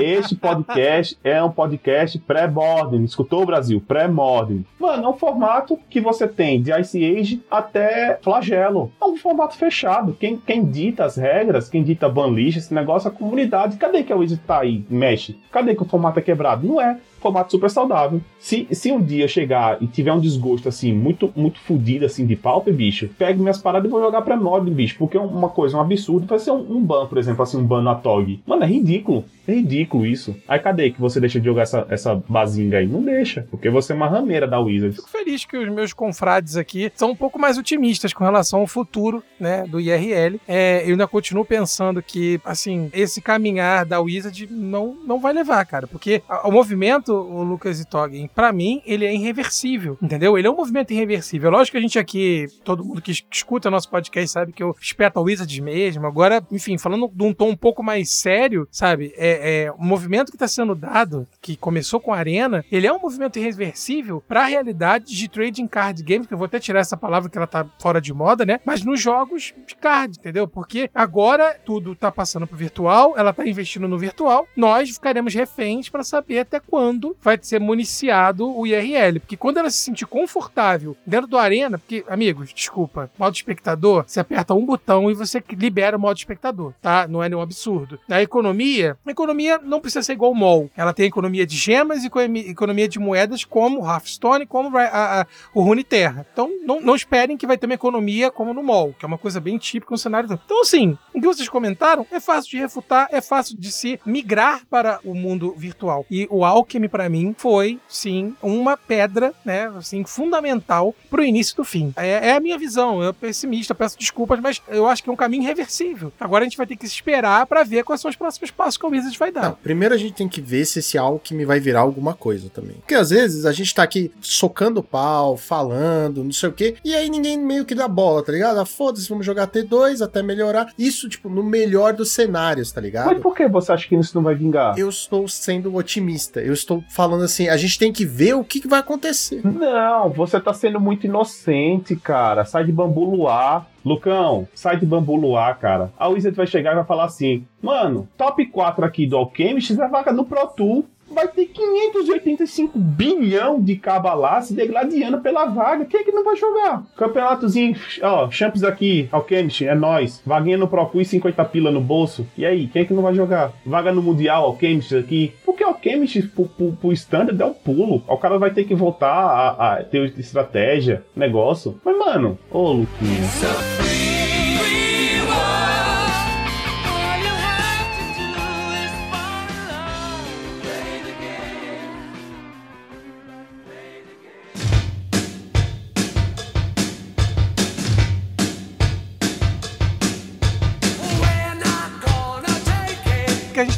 este podcast é um podcast pré-Morden. Escutou, Brasil? Pré-Morden. Mano, é um formato que você tem de Ice Age até Flagelo. É um formato fechado. Quem, quem dita as regras, quem dita banlist, esse negócio, é a comunidade. Cadê que a Wizard tá aí? Mexe. Cadê que o formato é quebrado? Não é formato super saudável. Se, se um dia chegar e tiver um desgosto assim, muito, muito fodido assim de palpe, bicho, pegue minhas paradas e vou jogar pra mod, bicho. Porque é uma coisa, um absurdo. Vai ser um, um ban, por exemplo, assim, um ban na TOG. Mano, é ridículo. É ridículo isso. Aí cadê que você deixa de jogar essa, essa bazinga aí? Não deixa, porque você é uma rameira da Wizards. Fico feliz que os meus confrades aqui são um pouco mais otimistas com relação ao futuro, né, do IRL. É, eu ainda continuo pensando que, assim, esse caminhar da Wizard não, não vai levar, cara, porque o movimento, o Lucas e Toggen, pra mim, ele é irreversível, entendeu? Ele é um movimento irreversível. Lógico que a gente aqui, todo mundo que escuta nosso podcast sabe que eu espeto a Wizards mesmo. Agora, enfim, falando de um tom um pouco mais sério, sabe? É, é o movimento que está sendo dado, que começou com a Arena, ele é um movimento irreversível para a realidade de trading card games, que eu vou até tirar essa palavra que ela tá fora de moda, né? Mas nos jogos de card, entendeu? Porque agora tudo tá passando pro virtual, ela tá investindo no virtual, nós ficaremos reféns para saber até quando vai ser municiado o IRL. Porque quando ela se sentir confortável dentro do Arena, porque, amigos, desculpa, modo espectador, você aperta um botão e você libera o modo espectador, tá? Não é nenhum absurdo. Na economia, a economia não precisa ser igual o MOL. Ela tem economia de gemas e economia de moedas como o Hearthstone, como a, a, o Rune Terra. Então, não, não esperem que vai ter uma economia como no MOL, que é uma coisa bem típica no cenário. Então, assim, o que vocês comentaram é fácil de refutar, é fácil de se migrar para o mundo virtual. E o Alchemy, para mim, foi, sim, uma pedra, né, assim, fundamental pro início do fim. É, é a minha visão, eu pessimista, peço desculpas, mas eu acho que é um caminho irreversível. Agora a gente vai ter que esperar para ver quais são os próximos passos que o vai dar. Não, primeiro a gente tem que ver se esse Alchemy vai virar alguma coisa também. Porque às vezes a gente tá aqui socando pau, falando, não sei o quê, e aí ninguém meio que dá bola, tá ligado? Ah, foda-se, vamos jogar T2 até melhorar. Isso, tipo, no melhor dos cenários, tá ligado? Mas por que você acha que isso não vai vingar? Eu estou sendo otimista. Eu estou falando assim, a gente tem que ver o que, que vai acontecer. Não, você tá sendo muito inocente, cara. Sai de bambu luar. Lucão, sai de bambu luar, cara. A Wizard vai chegar e vai falar assim: Mano, top 4 aqui do Alchemist é vaga no Pro Tour vai ter 585 bilhão de caba se degladiando pela vaga. Quem é que não vai jogar? Campeonatozinho, ó, Champs aqui, Alchemist, é nós. Vaguinha no Procui, 50 pila no bolso. E aí, quem é que não vai jogar? Vaga no Mundial, Alchemist aqui. Porque Alchemist pro, pro, pro Standard é um pulo. O cara vai ter que voltar a, a ter estratégia, negócio. Mas, mano, ô Luquinha.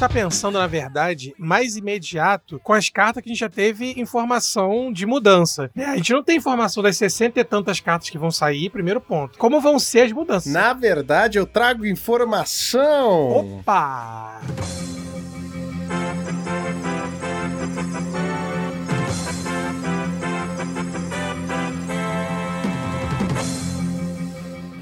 Está pensando, na verdade, mais imediato com as cartas que a gente já teve informação de mudança. É, a gente não tem informação das 60 e tantas cartas que vão sair, primeiro ponto. Como vão ser as mudanças? Na verdade, eu trago informação. Opa!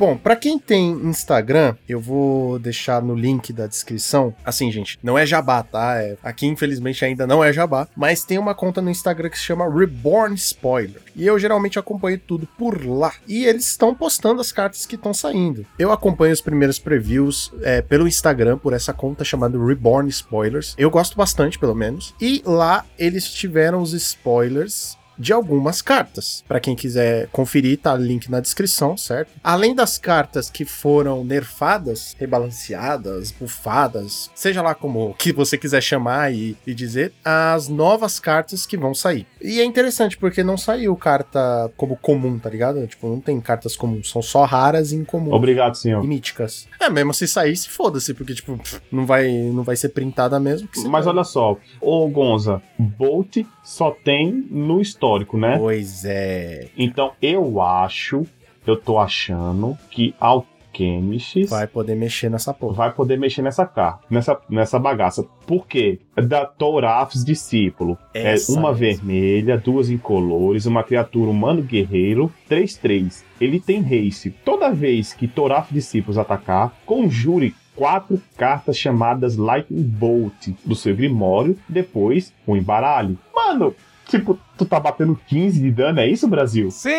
Bom, pra quem tem Instagram, eu vou deixar no link da descrição. Assim, gente, não é jabá, tá? É- aqui, infelizmente, ainda não é jabá. Mas tem uma conta no Instagram que se chama Reborn Spoiler. E eu geralmente acompanho tudo por lá. E eles estão postando as cartas que estão saindo. Eu acompanho os primeiros previews é, pelo Instagram, por essa conta chamada Reborn Spoilers. Eu gosto bastante, pelo menos. E lá eles tiveram os spoilers de algumas cartas. Pra quem quiser conferir, tá link na descrição, certo? Além das cartas que foram nerfadas, rebalanceadas, bufadas, seja lá como que você quiser chamar e, e dizer, as novas cartas que vão sair. E é interessante porque não saiu carta como comum, tá ligado? Tipo, não tem cartas comuns, são só raras e incomuns. Obrigado, senhor. E míticas. É, mesmo se saísse, foda-se, porque, tipo, não vai, não vai ser printada mesmo. se Mas olha só, ô Gonza, Bolt só tem no histórico, né? Pois é. Então eu acho, eu tô achando que Alchemist Vai poder mexer nessa porra. vai poder mexer nessa carta, nessa, nessa bagaça. Por quê? Da Torafs Discípulo. Essa é uma mesmo. vermelha, duas incolores, uma criatura humano guerreiro, 3-3. Ele tem race. Toda vez que Toraf Discípulos atacar, conjure quatro cartas chamadas Lightning Bolt do seu Grimório, depois o embaralhe. Mano, tipo, tu tá batendo 15 de dano, é isso, Brasil? Sim!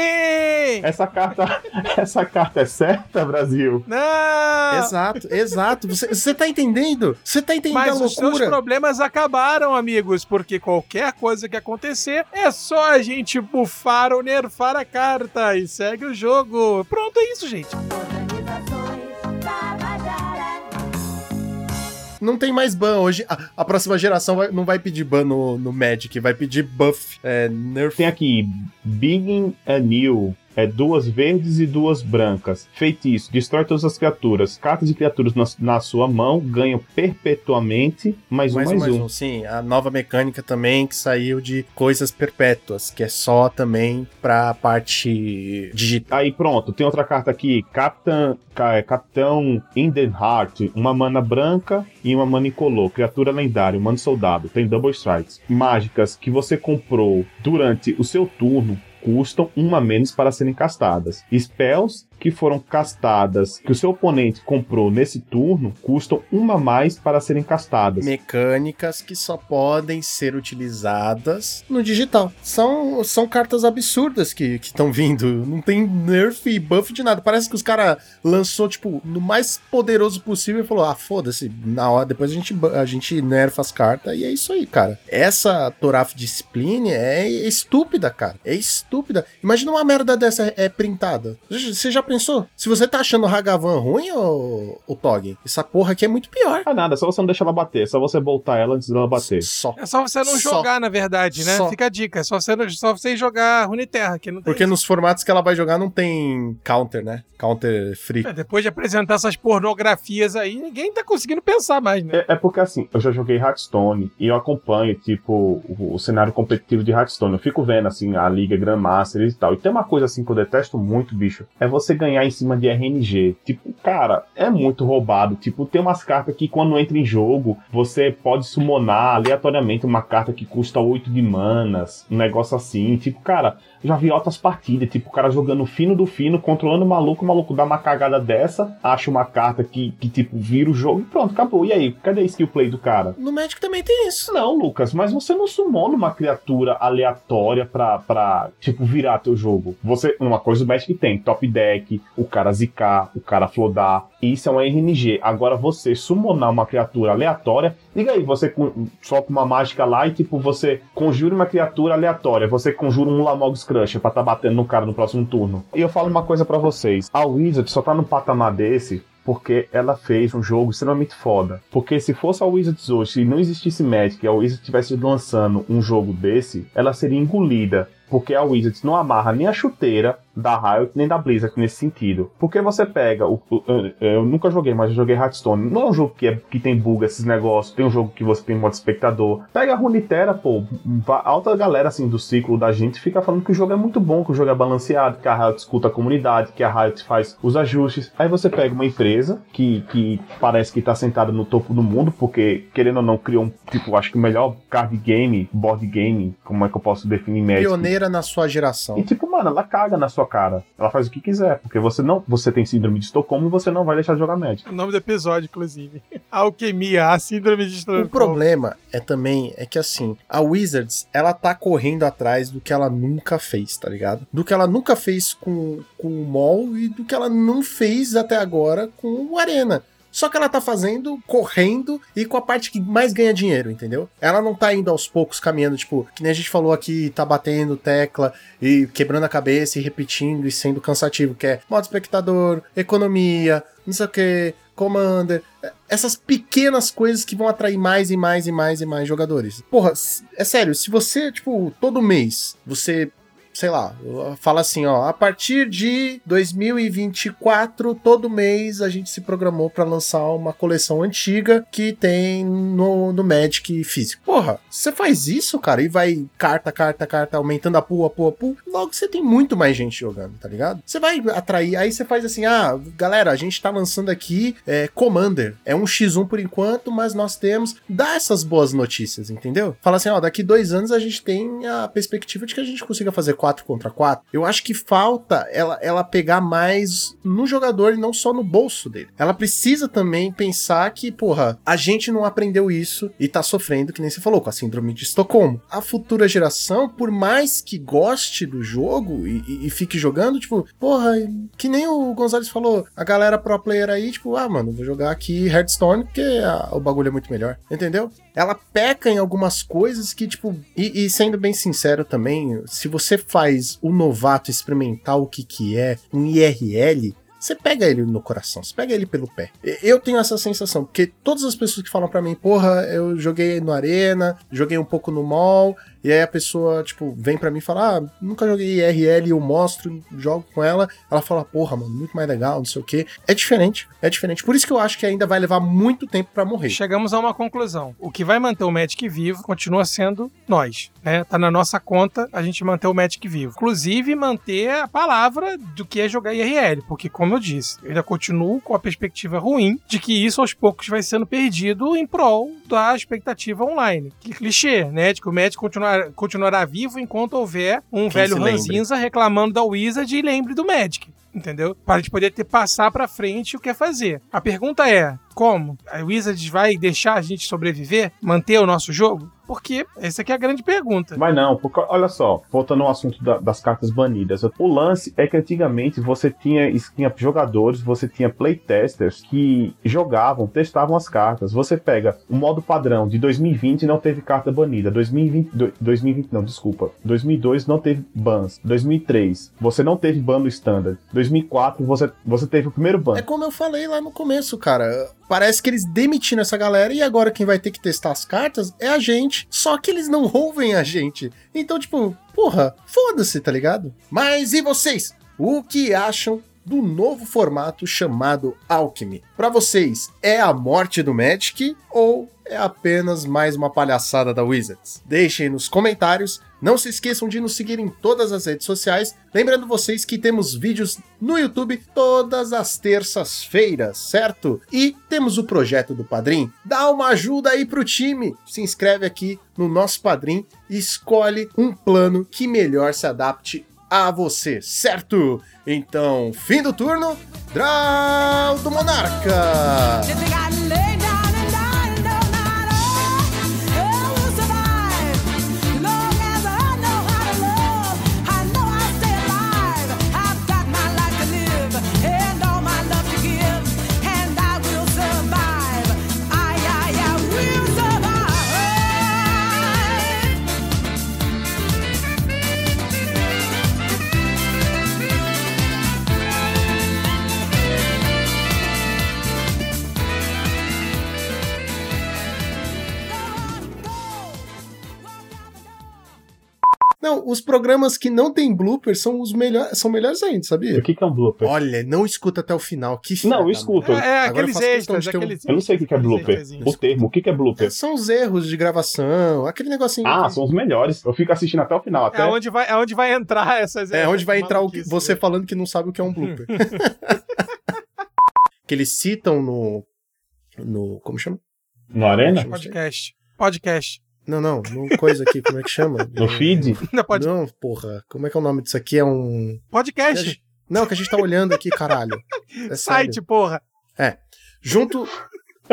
Essa carta, <laughs> essa carta é certa, Brasil? Não! Exato, exato. Você, você tá entendendo? Você tá entendendo Mas a os seus loucura? problemas acabaram, amigos, porque qualquer coisa que acontecer é só a gente bufar ou nerfar a carta e segue o jogo. Pronto, é isso, gente. Não tem mais ban hoje. A, a próxima geração vai- não vai pedir ban no, no Magic, vai pedir buff, é, nerf. Tem aqui Big and New. É duas verdes e duas brancas. Feitiço, destrói todas as criaturas. Cartas de criaturas na, na sua mão ganham perpetuamente mais um, Mais um, mais mais um. um. Sim, a nova mecânica também que saiu de coisas perpétuas, que é só também pra parte digital. Aí pronto, tem outra carta aqui, Capitão, Ca- é, Capitão Heart, uma mana branca e uma mana incolor, criatura lendária, um mano soldado, tem double strikes. Mágicas que você comprou durante o seu turno custam uma menos para serem castadas. Spells que foram castadas, que o seu oponente comprou nesse turno, custam uma a mais para serem castadas. Mecânicas que só podem ser utilizadas no digital. São, são cartas absurdas que estão vindo. Não tem nerf e buff de nada. Parece que os caras lançou, tipo, no mais poderoso possível e falou: ah, foda-se, na hora, depois a gente, a gente nerfa as cartas e é isso aí, cara. Essa Toraf Discipline é estúpida, cara. É estúpida. Imagina uma merda dessa é printada. Você já pensou? Se você tá achando o Hagavan ruim, ô, ô Tog, essa porra aqui é muito pior. Ah, nada, só você não deixar ela bater, é só você voltar ela antes dela bater. Só. É só você não Só. jogar, na verdade, né? Só. Fica a dica. É só você, só você jogar Runeterra, que não tem. Porque nos formatos que ela vai jogar não tem counter, né? Counter free. É, Depois de apresentar essas pornografias aí, ninguém tá conseguindo pensar mais, né? É, é porque assim, eu já joguei Hearthstone e eu acompanho, tipo, o, o cenário competitivo de Hearthstone. Eu fico vendo, assim, a Liga Grandmaster e tal. E tem uma coisa, assim, que eu detesto muito, bicho. É você ganhar em cima de RNG. Tipo, cara, é muito roubado. Tipo, tem umas cartas que quando entra em jogo, você pode summonar aleatoriamente uma carta que custa 8 de manas. Um negócio assim. Tipo, cara, já vi altas partidas. Tipo, o cara jogando fino do fino, controlando o maluco. O maluco dá uma cagada dessa, acha uma carta que, que tipo, vira o jogo e pronto, acabou. E aí, cadê a skill play do cara? No Magic também tem isso. Não, Lucas, mas você não summona uma criatura aleatória pra, pra tipo, virar teu jogo. Você, uma coisa o Magic tem, top deck, o cara zicar, o cara flodar, isso é um RNG. Agora você summonar uma criatura aleatória, liga aí, você solta uma mágica lá e tipo, você conjura uma criatura aleatória, você conjura um Lamog's Crusher pra tá batendo no cara no próximo turno. E eu falo uma coisa pra vocês, a Wizard só tá no patamar desse porque ela fez um jogo extremamente foda. Porque se fosse a Wizards hoje, se não existisse Magic e a Wizards estivesse lançando um jogo desse, ela seria engolida. Porque a Wizards não amarra nem a chuteira da Riot nem da Blizzard nesse sentido. Porque você pega. O, eu, nunca joguei, mas eu joguei Hearthstone. Não é um jogo que, é, que tem bug, esses negócios. Tem um jogo que você tem modo espectador. Pega a Runeterra, pô. Alta galera assim do ciclo da gente fica falando que o jogo é muito bom, que o jogo é balanceado, que a Riot escuta a comunidade, que a Riot faz os ajustes. Aí você pega uma empresa que, que parece que tá sentada no topo do mundo, porque, querendo ou não, criou um, tipo, acho que o melhor card game, board game, como é que eu posso definir? Pioneira na sua geração. E tipo, mano, ela caga na sua cara. Ela faz o que quiser, porque você não, você tem síndrome de Estocolmo e você não vai deixar de jogar Magic. O nome do episódio, inclusive. <laughs> Alquimia, a síndrome de O Estocolmo. problema é também é que assim, a Wizards, ela tá correndo atrás do que ela nunca fez, tá ligado? Do que ela nunca fez com, com o MOL e do que ela não fez até agora com o Arena. Só que ela tá fazendo, correndo e com a parte que mais ganha dinheiro, entendeu? Ela não tá indo aos poucos caminhando, tipo, que nem a gente falou aqui, tá batendo tecla e quebrando a cabeça e repetindo e sendo cansativo, que é modo espectador, economia, não sei o que, Commander, essas pequenas coisas que vão atrair mais e mais e mais e mais jogadores. Porra, é sério, se você, tipo, todo mês, você, sei lá, fala assim, ó, a partir de 2024, todo mês a gente se programou pra lançar uma coleção antiga que tem no, no Magic físico. Porra, você faz isso, cara, e vai carta, carta, carta, aumentando a pool, a pool, logo você tem muito mais gente jogando, tá ligado? Você vai atrair, aí você faz assim, ah, galera, a gente tá lançando aqui é, Commander, é um X1 por enquanto, mas nós temos, dá essas boas notícias, entendeu? Fala assim, ó, daqui dois anos a gente tem a perspectiva de que a gente consiga fazer 4 contra 4. Eu acho que falta ela, ela pegar mais no jogador e não só no bolso dele. Ela precisa também pensar que, porra, a gente não aprendeu isso e tá sofrendo, que nem você falou, com a síndrome de Estocolmo. A futura geração, por mais que goste do jogo e, e- e fique jogando, tipo, porra, que nem o Gonzalez falou, a galera pro player aí, tipo, ah, mano, vou jogar aqui Hearthstone porque ah, o bagulho é muito melhor, entendeu? Ela peca em algumas coisas que, tipo, e, e sendo bem sincero também, se você faz o novato experimentar o que que é um IRL, você pega ele no coração, você pega ele pelo pé. Eu tenho essa sensação, porque todas as pessoas que falam pra mim, porra, eu joguei no Arena, joguei um pouco no mall, e aí a pessoa, tipo, vem pra mim e fala, ah, nunca joguei IRL, eu mostro, jogo com ela, ela fala, porra, mano, muito mais legal, não sei o quê. É diferente, é diferente. Por isso que eu acho que ainda vai levar muito tempo pra morrer. Chegamos a uma conclusão. O que vai manter o Magic vivo continua sendo nós, né? Tá na nossa conta a gente manter o Magic vivo. Inclusive manter a palavra do que é jogar IRL, porque como eu disse, eu ainda continuo com a perspectiva ruim de que isso aos poucos vai sendo perdido em prol da expectativa online. Que clichê, né? De que o Magic continuar, continuará vivo enquanto houver um velho se lembre. ranzinza reclamando da Wizard e lembre do Magic. Entendeu? Para a gente poder ter passar pra frente o que é fazer. A pergunta é: como? A Wizards vai deixar a gente sobreviver? Manter o nosso jogo? Porque essa aqui é a grande pergunta. Mas não, porque olha só, voltando ao assunto da- das cartas banidas, o lance é que antigamente você tinha, tinha jogadores, você tinha playtesters que jogavam, testavam as cartas. Você pega o modo padrão de 2020 não teve carta banida, 2020, do- 2020 não, desculpa, 2002 não teve bans, 2003 você não teve ban no standard, 2004 você, você teve o primeiro ban. É como eu falei lá no começo, cara. Parece que eles demitiram essa galera e agora quem vai ter que testar as cartas é a gente. Só que eles não ouvem a gente. Então, tipo, porra, foda-se, tá ligado? Mas e vocês? O que acham do novo formato chamado Alchemy? Pra vocês, é a morte do Magic ou é apenas mais uma palhaçada da Wizards? Deixem nos comentários. Não se esqueçam de nos seguir em todas as redes sociais. Lembrando vocês que temos vídeos no YouTube todas as terças-feiras, certo? E temos o projeto do Padrim. Dá uma ajuda aí pro time. Se inscreve aqui no nosso Padrim e escolhe um plano que melhor se adapte a você, certo? Então, fim do turno, Draw do Monarca! Os programas que não tem blooper são os melhores, são melhores ainda, sabia? O que, que é um blooper? Olha, não escuta até o final. Que Não, escuto. É, é Agora eu aqueles extras, um- aqueles Eu não sei o que, que é aqueles blooper. O termo, o que, que é blooper? São os erros de gravação, aquele negocinho. Ah, que- são os melhores. Eu fico assistindo até o final. Até É onde vai, é onde vai entrar essas. É onde vai entrar o que, você né? falando que não sabe o que é um blooper. <laughs> que eles citam no. No. Como chama? no Arena. Podcast. Podcast. Não, não, no coisa aqui, como é que chama? <laughs> No feed? Não, pode... Não, porra, como é que é o nome disso aqui? É um. Podcast. Não, que a gente tá olhando aqui, caralho. É <laughs> Site, sério. porra. Junto, junto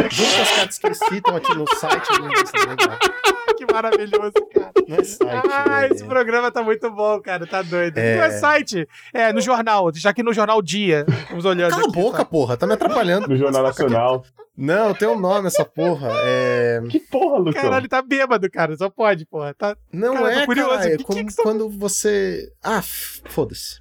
com as cartas que eles citam aqui no site. <laughs> Que maravilhoso, cara. não é site. Ah, é- esse programa tá muito bom, cara. Tá doido. É. Não é site. É, no jornal. Já que no jornal Dia. Estamos olhando. Cala a aqui, boca, tá? porra, tá me atrapalhando. No Jornal Nacional. Não, tem um nome essa porra. É. Que porra, Lucão? Caralho, tá bêbado, cara. Só pode, porra. Tá... Não Cara, tô é, curioso, cara. É que- como que que são- quando você. Ah, foda-se.